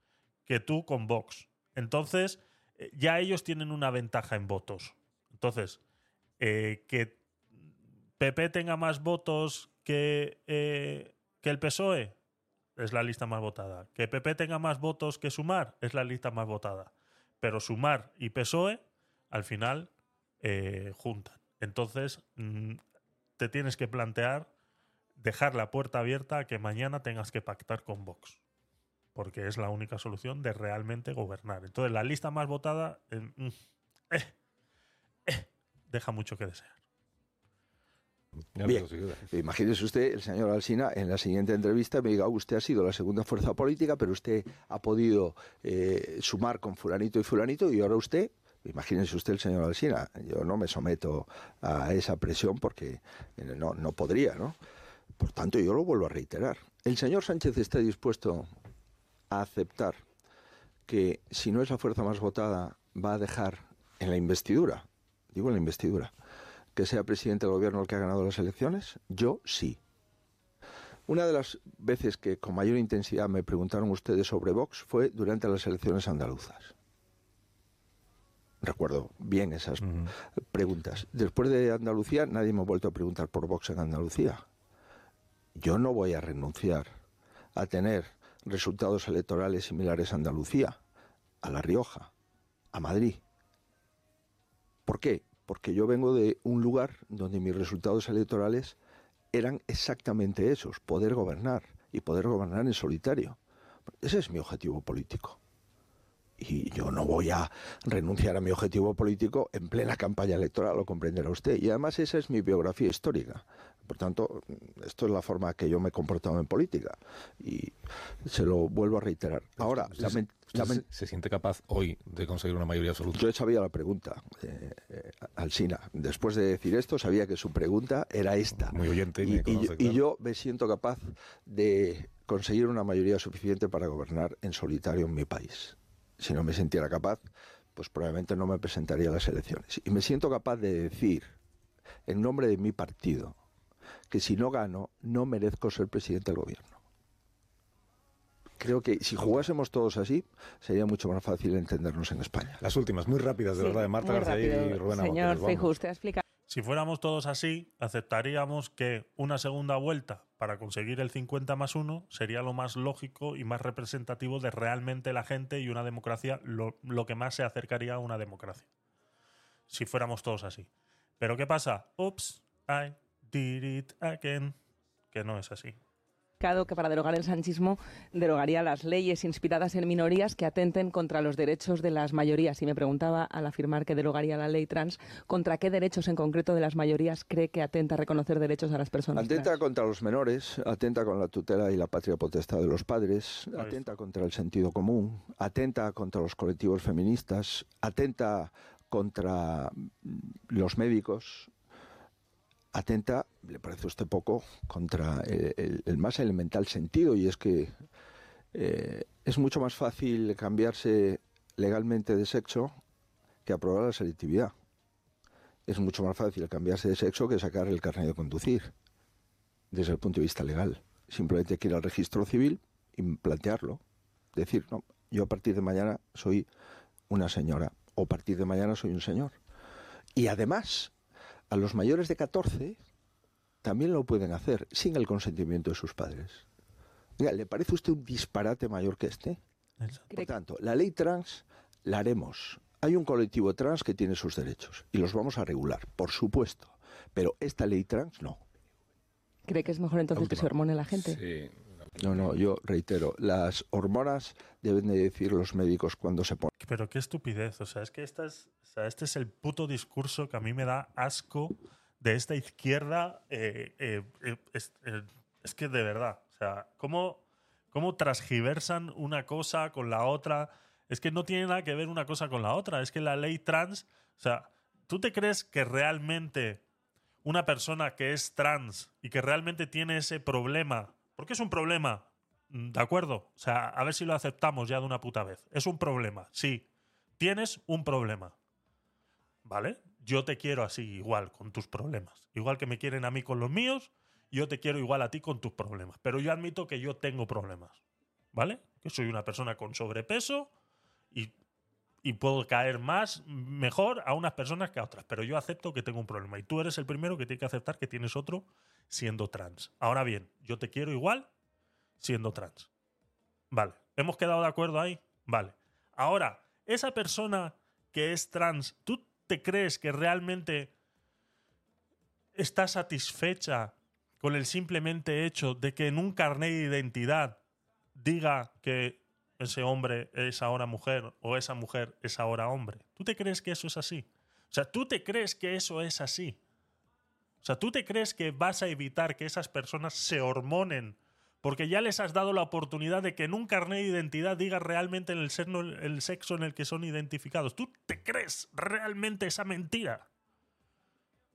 que tú con Vox. Entonces, eh, ya ellos tienen una ventaja en votos. Entonces, eh, que PP tenga más votos que, eh, que el PSOE es la lista más votada. Que PP tenga más votos que Sumar es la lista más votada. Pero Sumar y PSOE al final juntan. Entonces, mm, te tienes que plantear dejar la puerta abierta a que mañana tengas que pactar con Vox. Porque es la única solución de realmente gobernar. Entonces, la lista más votada eh, mm, eh, eh, deja mucho que desear. Bien. duda. Imagínese usted, el señor Alsina, en la siguiente entrevista me diga, "Oh, usted ha sido la segunda fuerza política, pero usted ha podido eh, sumar con fulanito y fulanito y ahora usted, imagínese usted el señor Alsina, yo no me someto a esa presión porque eh, no, no podría, ¿no? Por tanto, yo lo vuelvo a reiterar. El señor Sánchez está dispuesto a aceptar que si no es la fuerza más votada, va a dejar en la investidura, digo en la investidura, que sea presidente del gobierno el que ha ganado las elecciones? Yo sí. Una de las veces que con mayor intensidad me preguntaron ustedes sobre Vox fue durante las elecciones andaluzas. Recuerdo bien esas preguntas. Después de Andalucía nadie me ha vuelto a preguntar por Vox en Andalucía. Yo no voy a renunciar a tener resultados electorales similares a Andalucía, a La Rioja, a Madrid. ¿Por qué? Porque yo vengo de un lugar donde mis resultados electorales eran exactamente esos, poder gobernar y poder gobernar en solitario. Ese es mi objetivo político. Y yo no voy a renunciar a mi objetivo político en plena campaña electoral, lo comprenderá usted. Y además esa es mi biografía histórica. Por tanto, esto es la forma que yo me he comportado en política. Y se lo vuelvo a reiterar. Ahora, ¿Usted, se- lamen- usted lamen- se, se siente capaz hoy de conseguir una mayoría absoluta? yo sabía la pregunta, eh, eh, Alsina. Después de decir esto, sabía que su pregunta era esta. Muy oyente y, Y, y conoce, yo- y claro. yo me siento capaz de conseguir una mayoría suficiente para gobernar en solitario en mi país. Si no me sintiera capaz, pues probablemente no me presentaría a las elecciones. Y me siento capaz de decir, en nombre de mi partido, que si no gano, no merezco ser presidente del gobierno. Creo que si jugásemos todos así, sería mucho más fácil entendernos en España. Las últimas, muy rápidas, de Sí, verdad, de Marta García y. Rubén Señor. Feijóo, usted ha explicado Si fuéramos todos así, aceptaríamos que una segunda vuelta para conseguir el 50 más 1 sería lo más lógico y más representativo de realmente la gente y una democracia, lo, lo que más se acercaría a una democracia. Si fuéramos todos así. Pero ¿qué pasa? Oops, I did it again. Que no es así. que para derogar el sanchismo derogaría las leyes inspiradas en minorías que atenten contra los derechos de las mayorías. Y me preguntaba, al afirmar que derogaría la ley trans, ¿contra qué derechos en concreto de las mayorías cree que atenta a reconocer derechos a las personas Atenta trans? contra los menores, atenta con la tutela y la patria potestad de los padres, atenta contra el sentido común, atenta contra los colectivos feministas, atenta contra los médicos, atenta, le parece a usted poco, contra el, más elemental sentido y es que eh, es mucho más fácil cambiarse legalmente de sexo que aprobar la selectividad. Es mucho más fácil cambiarse de sexo que sacar el carnet de conducir desde el punto de vista legal. Simplemente que ir al registro civil y plantearlo. Decir, no, yo a partir de mañana soy una señora o a partir de mañana soy un señor. Y además, a los mayores de 14 también lo pueden hacer sin el consentimiento de sus padres. Oiga, ¿le parece a usted un disparate mayor que este? Por tanto, la ley trans la haremos. Hay un colectivo trans que tiene sus derechos y los vamos a regular, por supuesto. Pero esta ley trans no. ¿Cree que es mejor entonces que se hormone la gente? Sí. No, no, yo reitero, las hormonas deben de decir los médicos cuando se ponen. Pero qué estupidez. O sea, es que es, este es el puto discurso que a mí me da asco de esta izquierda. eh, eh, eh, es, eh, es que de verdad. O sea, ¿cómo, ¿cómo transgiversan una cosa con la otra? Es que no tiene nada que ver una cosa con la otra. Es que la ley trans. O sea, ¿tú te crees que realmente una persona que es trans y que realmente tiene ese problema, porque es un problema, mm, ¿de acuerdo? O sea, a ver si lo aceptamos ya de una puta vez. Es un problema, sí. Tienes un problema. ¿Vale? Yo te quiero así, igual, con tus problemas. Igual que me quieren a mí con los míos, yo te quiero igual a ti con tus problemas. Pero yo admito que yo tengo problemas. ¿Vale? Que soy una persona con sobrepeso y y puedo caer más, mejor a unas personas que a otras. Pero yo acepto que tengo un problema. Y tú eres el primero que tiene que aceptar que tienes otro siendo trans. Ahora bien, yo te quiero igual siendo trans. Vale. ¿Hemos quedado de acuerdo ahí? Vale. Ahora, esa persona que es trans, ¿tú te crees que realmente está satisfecha con el simplemente hecho de que en un carnet de identidad diga que ese hombre es ahora mujer o esa mujer es ahora hombre. ¿Tú te crees que eso es así? O sea, ¿tú te crees que eso es así? O sea, ¿tú te crees que vas a evitar que esas personas se hormonen porque ya les has dado la oportunidad de que en un carnet de identidad diga realmente el, el sexo en el que son identificados? ¿Tú te crees realmente esa mentira?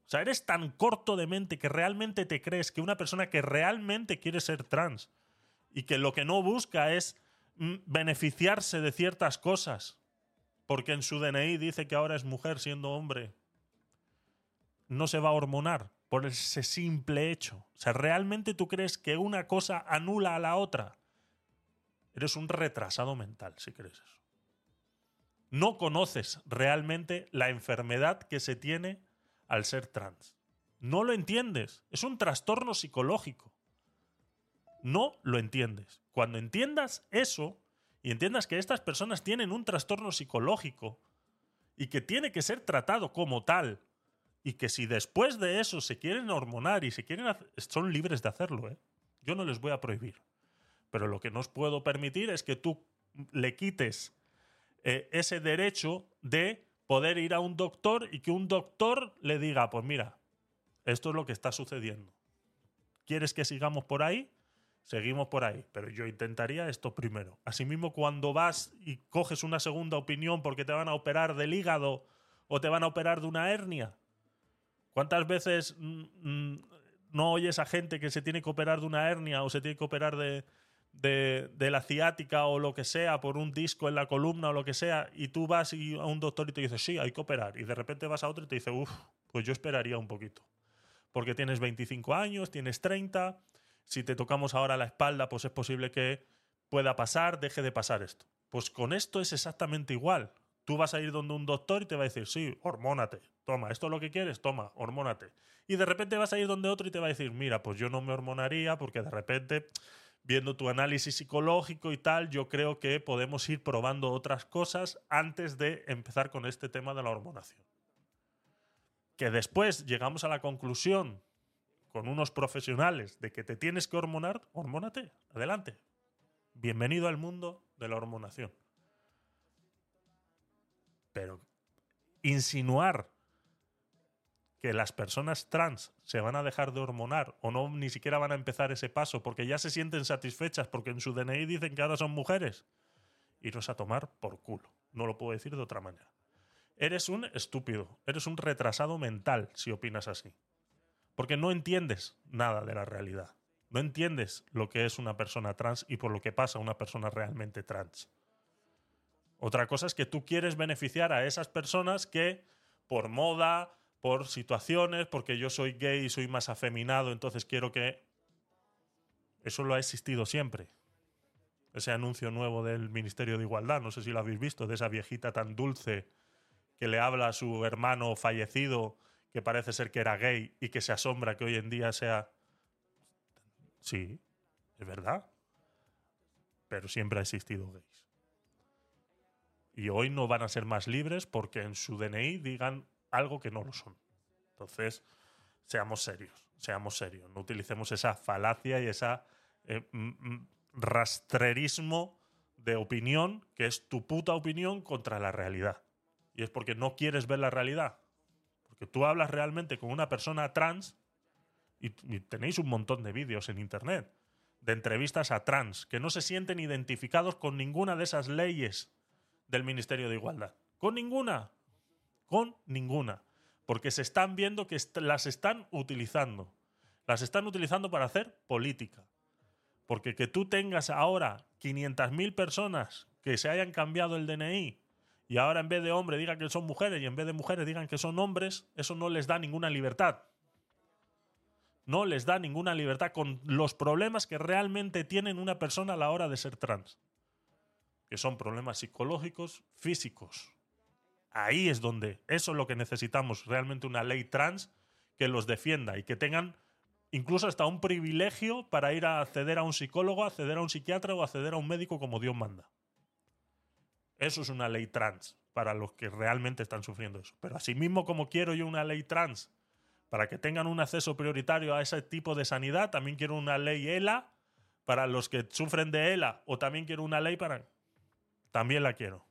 O sea, eres tan corto de mente que realmente te crees que una persona que realmente quiere ser trans y que lo que no busca es mm, beneficiarse de ciertas cosas, porque en su DNI dice que ahora es mujer siendo hombre, no se va a hormonar por ese simple hecho. O sea, ¿realmente tú crees que una cosa anula a la otra? Eres un retrasado mental si crees eso. No conoces realmente la enfermedad que se tiene al ser trans. No lo entiendes. Es un trastorno psicológico. No lo entiendes. Cuando entiendas eso y entiendas que estas personas tienen un trastorno psicológico y que tiene que ser tratado como tal y que si después de eso se quieren hormonar y se quieren son libres de hacerlo, ¿eh? Yo no les voy a prohibir. Pero lo que no os puedo permitir es que tú le quites eh, ese derecho de poder ir a un doctor y que un doctor le diga, pues mira, esto es lo que está sucediendo. ¿Quieres que sigamos por ahí? Seguimos por ahí, pero yo intentaría esto primero. Asimismo, cuando vas y coges una segunda opinión porque te van a operar del hígado o te van a operar de una hernia, ¿cuántas veces mm, mm, no oyes a gente que se tiene que operar de una hernia o se tiene que operar de, la ciática o lo que sea, por un disco en la columna o lo que sea, y tú vas a un doctor y te dice, sí, hay que operar, y de repente vas a otro y te dice, uff, pues yo esperaría un poquito. Porque tienes 25 años, tienes 30, si te tocamos ahora la espalda, pues es posible que pueda pasar, deje de pasar esto. Pues con esto es exactamente igual. Tú vas a ir donde un doctor y te va a decir, sí, hormónate, toma, esto es lo que quieres, toma, hormónate. Y de repente vas a ir donde otro y te va a decir, mira, pues yo no me hormonaría porque de repente viendo tu análisis psicológico y tal, yo creo que podemos ir probando otras cosas antes de empezar con este tema de la hormonación. Que después llegamos a la conclusión con unos profesionales de que te tienes que hormonar, hormónate, adelante. Bienvenido al mundo de la hormonación. Pero insinuar que las personas trans se van a dejar de hormonar o no ni siquiera van a empezar ese paso porque ya se sienten satisfechas porque en su DNI dicen que ahora son mujeres, iros a tomar por culo. No lo puedo decir de otra manera. Eres un estúpido, eres un retrasado mental si opinas así. Porque no entiendes nada de la realidad. No entiendes lo que es una persona trans y por lo que pasa una persona realmente trans. Otra cosa es que tú quieres beneficiar a esas personas que por moda, por situaciones, porque yo soy gay y soy más afeminado, entonces quiero que... Eso lo ha existido siempre. Ese anuncio nuevo del Ministerio de Igualdad, no sé si lo habéis visto, de esa viejita tan dulce que le habla a su hermano fallecido, que parece ser que era gay y que se asombra que hoy en día sea... Sí, es verdad. Pero siempre ha existido gays. Y hoy no van a ser más libres porque en su DNI digan algo que no lo son. Entonces, seamos serios, seamos serios, no utilicemos esa falacia y ese eh, rastrerismo de opinión que es tu puta opinión contra la realidad. Y es porque no quieres ver la realidad. Porque tú hablas realmente con una persona trans y, y tenéis un montón de vídeos en internet de entrevistas a trans que no se sienten identificados con ninguna de esas leyes del Ministerio de Igualdad. Con ninguna con ninguna, porque se están viendo que las están utilizando. Las están utilizando para hacer política. Porque que tú tengas ahora 500.000 personas que se hayan cambiado el DNI y ahora en vez de hombre digan que son mujeres y en vez de mujeres digan que son hombres, eso no les da ninguna libertad. No les da ninguna libertad con los problemas que realmente tienen una persona a la hora de ser trans. Que son problemas psicológicos, físicos. Ahí es donde, eso es lo que necesitamos, realmente una ley trans que los defienda y que tengan incluso hasta un privilegio para ir a acceder a un psicólogo, acceder a un psiquiatra o acceder a un médico como Dios manda. Eso es una ley trans para los que realmente están sufriendo eso. Pero asimismo como quiero yo una ley trans para que tengan un acceso prioritario a ese tipo de sanidad. También quiero una ley ELA para los que sufren de ELA o también quiero una ley para... También la quiero.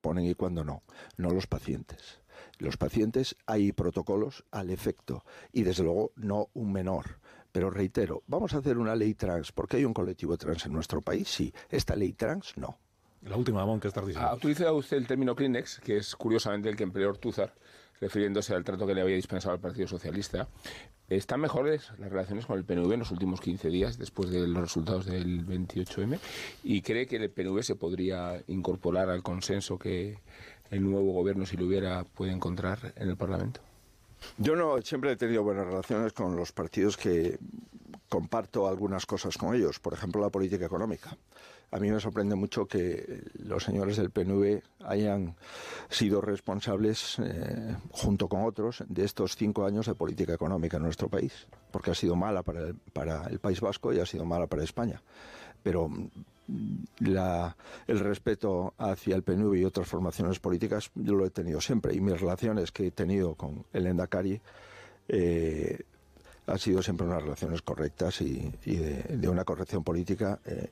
Ponen y cuando no, no los pacientes. Los pacientes hay protocolos al efecto y desde luego no un menor. Pero reitero, vamos a hacer una ley trans porque hay un colectivo trans en nuestro país, sí. Esta ley trans, no. La última, Amón, ¿qué estás diciendo? Ha utilizado usted el término Kleenex, que es curiosamente el que empleó Ortúzar, refiriéndose al trato que le había dispensado al Partido Socialista. ¿Están mejores las relaciones con el PNV en los últimos 15 días después de los resultados del 28M? ¿Y cree que el PNV se podría incorporar al consenso que el nuevo gobierno, si lo hubiera, puede encontrar en el Parlamento? Yo no siempre he tenido buenas relaciones con los partidos que comparto algunas cosas con ellos, por ejemplo la política económica. A mí me sorprende mucho que los señores del PNV hayan sido responsables, eh, junto con otros, de estos cinco años de política económica en nuestro país, porque ha sido mala para el, para el País Vasco y ha sido mala para España. Pero mm, la, el respeto hacia el PNV y otras formaciones políticas yo lo he tenido siempre y mis relaciones que he tenido con el Endacari eh, han sido siempre unas relaciones correctas y, de, una corrección política eh,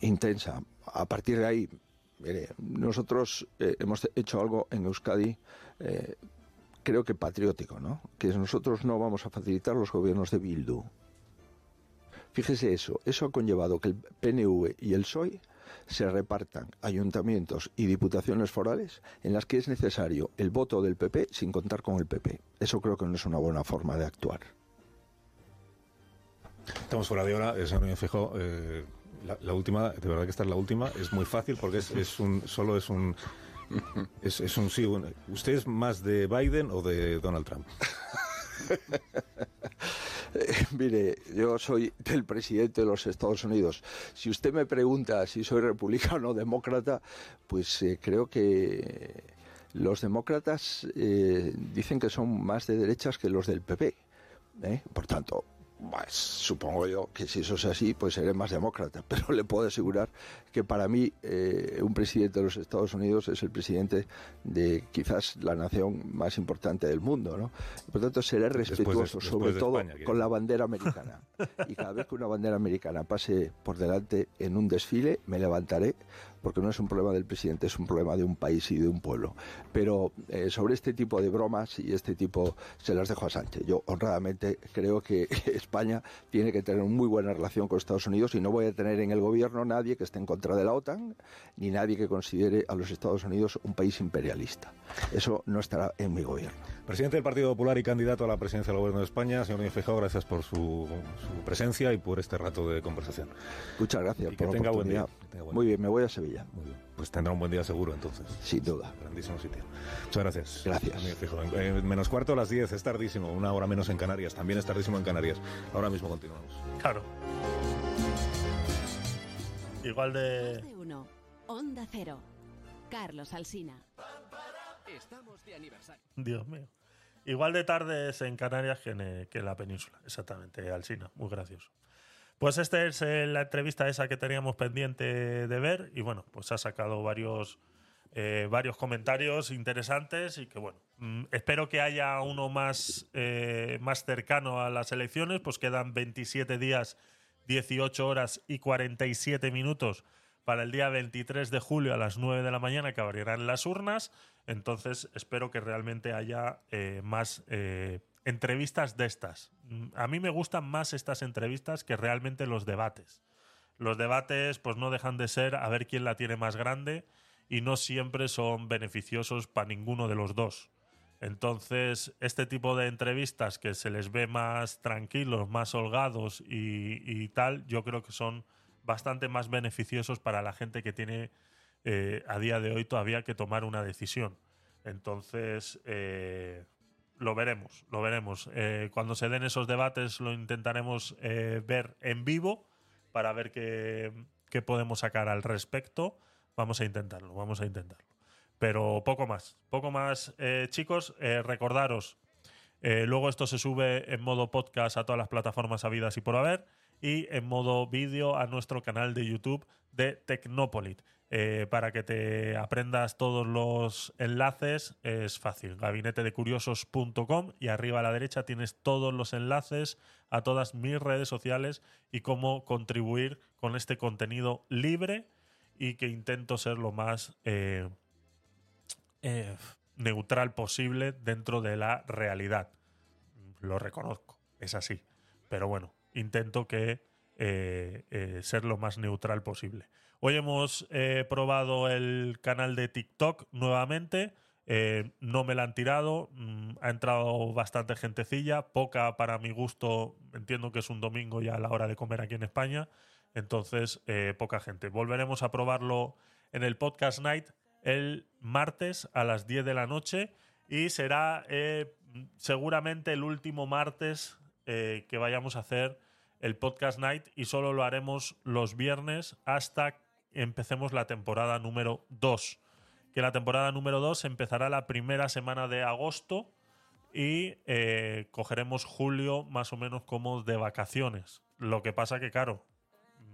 intensa. A partir de ahí, mire, nosotros eh, hemos hecho algo en Euskadi, eh, creo que patriótico, ¿no? Que nosotros no vamos a facilitar los gobiernos de Bildu. Fíjese eso, eso ha conllevado que el PNV y el PSOE se repartan ayuntamientos y diputaciones forales en las que es necesario el voto del PP sin contar con el PP. Eso creo que no es una buena forma de actuar. Estamos fuera de hora, eh, señor Fejo. Eh, la, la, última, de verdad que esta es la última, es muy fácil porque es, un, solo es un, es, un sí. Un, ¿Usted es más de Biden o de Donald Trump? Mire, yo soy del presidente de los Estados Unidos. Si usted me pregunta si soy republicano o demócrata, pues eh, creo que los demócratas eh, dicen que son más de derechas que los del PP. ¿eh? Por tanto, pues, supongo yo que si eso es así, pues seré más demócrata. Pero le puedo asegurar que para mí eh, un presidente de los Estados Unidos es el presidente de quizás la nación más importante del mundo, ¿no? Por tanto, seré respetuoso, de, sobre todo España, con la bandera americana. y cada vez que una bandera americana pase por delante en un desfile, me levantaré porque no es un problema del presidente, es un problema de un país y de un pueblo. Pero eh, sobre este tipo de bromas y este tipo se las dejo a Sánchez. Yo honradamente creo que España tiene que tener una muy buena relación con Estados Unidos y no voy a tener en el gobierno nadie que esté en contra de la OTAN ni nadie que considere a los Estados Unidos un país imperialista. Eso no estará en mi gobierno. Presidente del Partido Popular y candidato a la presidencia del Gobierno de España, señor Núñez Feijóo, gracias por su, su, presencia y por este rato de conversación. Muchas gracias y por que la tenga buen día. Muy bien, me voy a Sevilla. Muy bien. Pues tendrá un buen día seguro entonces. Sin duda. Grandísimo sitio. Muchas gracias. Gracias. Menos cuarto a las 10, es tardísimo, una hora menos en Canarias, también es tardísimo en Canarias. Ahora mismo continuamos. Claro. Igual de. de uno. Onda Cero. Carlos Alsina. Estamos de aniversario. Dios mío. Igual de tardes en Canarias que en, eh, que en la península. Exactamente, Alsina. Muy gracioso. Pues esta es eh, la entrevista esa que teníamos pendiente de ver y bueno, pues ha sacado varios, eh, varios comentarios interesantes y que bueno, mm, espero que haya uno más, eh, más cercano a las elecciones, pues quedan 27 días, 18 horas y 47 minutos para el día 23 de julio a las 9 de la mañana que abrirán las urnas. Entonces espero que realmente haya eh, más eh, entrevistas de estas. A mí me gustan más estas entrevistas que realmente los debates. Los debates pues no dejan de ser a ver quién la tiene más grande y no siempre son beneficiosos para ninguno de los dos. Entonces, este tipo de entrevistas que se les ve más tranquilos, más holgados y, y tal, yo creo que son bastante más beneficiosos para la gente que tiene eh, a día de hoy todavía que tomar una decisión. Entonces, eh, lo veremos, lo veremos. Eh, cuando se den esos debates lo intentaremos eh, ver en vivo para ver qué, qué podemos sacar al respecto. Vamos a intentarlo, vamos a intentarlo. Pero poco más, poco más, eh, chicos. Recordaros, luego esto se sube en modo podcast a todas las plataformas habidas y por haber y en modo vídeo a nuestro canal de YouTube de Tecnopolit. Eh, para que te aprendas todos los enlaces es fácil. gabinetedecuriosos.com y arriba a la derecha tienes todos los enlaces a todas mis redes sociales y cómo contribuir con este contenido libre y que intento ser lo más eh, eh, neutral posible dentro de la realidad. Lo reconozco, es así. Pero bueno, intento que ser lo más neutral posible. Hoy hemos eh, probado el canal de TikTok nuevamente. Eh, no me la han tirado. Mm, ha entrado bastante gentecilla. Poca para mi gusto. Entiendo que es un domingo ya a la hora de comer aquí en España. Entonces, eh, poca gente. Volveremos a probarlo en el Podcast Night el martes a las 10 de la noche. Y será seguramente el último martes que vayamos a hacer el Podcast Night. Y solo lo haremos los viernes hasta empecemos la temporada número 2. Que la temporada número 2 empezará la primera semana de agosto y eh, cogeremos julio más o menos como de vacaciones. Lo que pasa que, claro,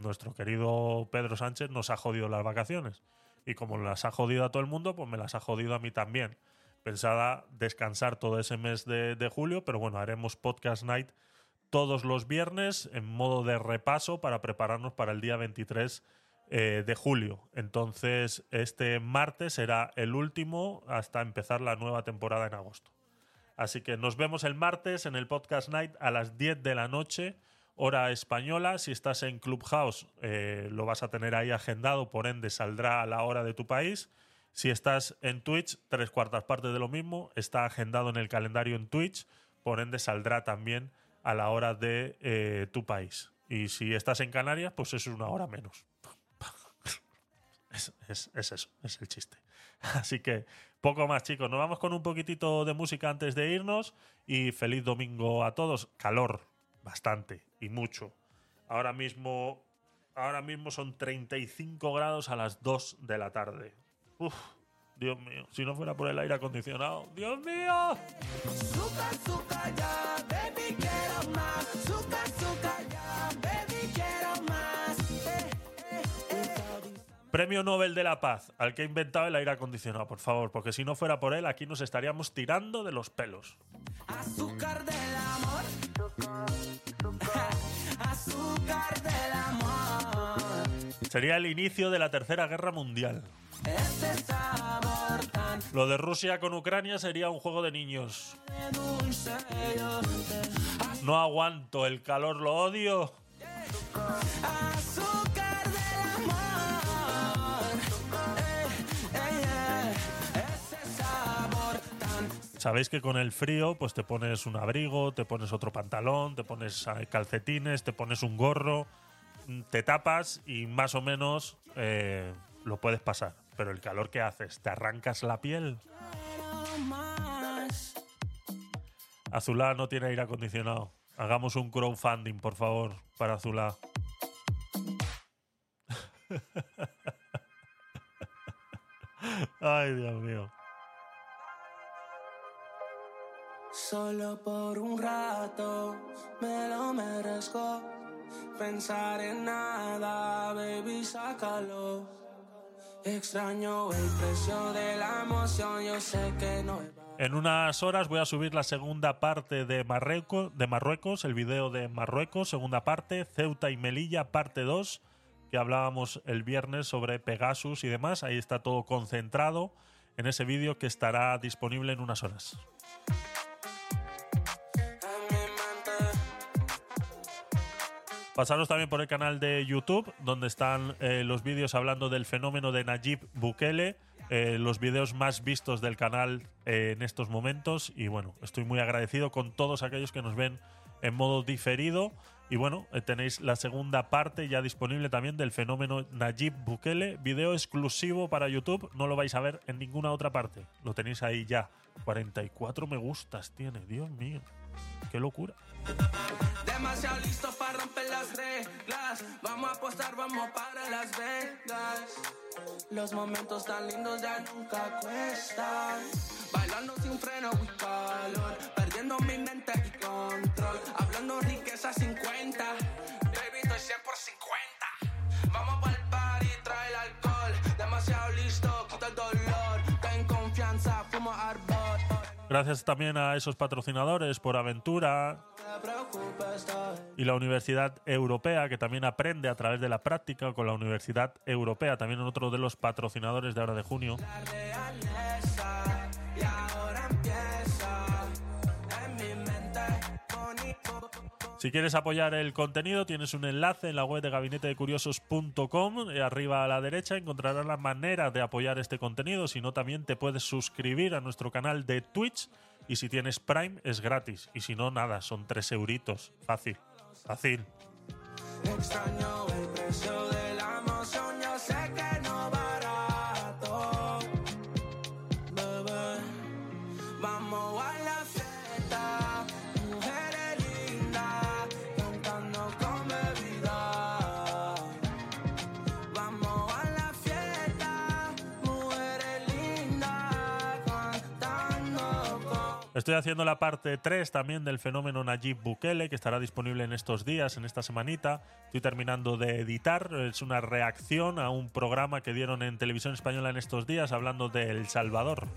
nuestro querido Pedro Sánchez nos ha jodido las vacaciones. Y como las ha jodido a todo el mundo, pues me las ha jodido a mí también. Pensaba descansar todo ese mes de, de julio, pero bueno, haremos podcast night todos los viernes en modo de repaso para prepararnos para el día 23 eh, de julio. Entonces, este martes será el último hasta empezar la nueva temporada en agosto. Así que nos vemos el martes en el Podcast Night a las 10 de la noche, hora española. Si estás en Clubhouse, eh, lo vas a tener ahí agendado, por ende saldrá a la hora de tu país. Si estás en Twitch, tres cuartas partes de lo mismo, está agendado en el calendario en Twitch, por ende saldrá también a la hora de eh, tu país. Y si estás en Canarias, pues eso es una hora menos. Es, eso, es el chiste. Así que poco más, chicos. Nos vamos con un poquitito de música antes de irnos y feliz domingo a todos. Calor, bastante y mucho. Ahora mismo, ahora mismo son 35 grados a las 2 de la tarde. Uf, Dios mío, si no fuera por el aire acondicionado, Dios mío. Premio Nobel de la Paz al que ha inventado el aire acondicionado, por favor, porque si no fuera por él, aquí nos estaríamos tirando de los pelos. Azúcar del amor. Azúcar del amor. Sería el inicio de la Tercera Guerra Mundial. Lo de Rusia con Ucrania sería un juego de niños. No aguanto, el calor lo odio. Sabéis que con el frío, pues te pones un abrigo, te pones otro pantalón, te pones eh, calcetines, te pones un gorro, mm, te tapas y más o menos eh, lo puedes pasar. Pero el calor que haces, ¿te arrancas la piel? Azulá no tiene aire acondicionado. Hagamos un crowdfunding, por favor, para Azulá. Ay, Dios mío. Solo por un rato me lo merezco. Pensar en nada, baby, sácalo. Extraño el precio de la emoción, yo sé que no En unas horas voy a subir la segunda parte de Marruecos, de Marruecos, el video de Marruecos, segunda parte, Ceuta y Melilla, parte 2, que hablábamos el viernes sobre Pegasus y demás. Ahí está todo concentrado en ese vídeo que estará disponible en unas horas. Pasaros también por el canal de YouTube, donde están eh, los vídeos hablando del fenómeno de Nayib Bukele, eh, los vídeos más vistos del canal eh, en estos momentos. Y bueno, estoy muy agradecido con todos aquellos que nos ven en modo diferido. Y bueno, tenéis la segunda parte ya disponible también del fenómeno Nayib Bukele, video exclusivo para YouTube, no lo vais a ver en ninguna otra parte. Lo tenéis ahí ya. 44 me gustas tiene, Dios mío. Qué locura. Demasiado listo para romper las reglas. Vamos a apostar, vamos para Las Vegas. Los momentos tan lindos ya nunca cuestan. Bailando sin freno y calor. Perdiendo mi mente y control. Hablando riqueza 50. Baby, estoy 100 por 50. Vamos para el party, trae el alcohol. listo, Gracias también a esos patrocinadores por Aventura y la Universidad Europea, que también aprende a través de la práctica con la Universidad Europea, también otro de los patrocinadores de ahora de junio. Si quieres apoyar el contenido, tienes un enlace en la web de gabinetedecuriosos.com. Eh, Arriba a la derecha encontrarás la manera de apoyar este contenido. Si no, también te puedes suscribir a nuestro canal de Twitch. Y si tienes Prime, es gratis. Y si no, nada, son 3 euritos. Fácil. Fácil. Extraño el Estoy haciendo la parte 3 también del fenómeno Nayib Bukele, que estará disponible en estos días, en esta semanita. Estoy terminando de editar. Es una reacción a un programa que dieron en televisión española en estos días hablando de El Salvador.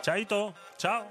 Chaito, chao.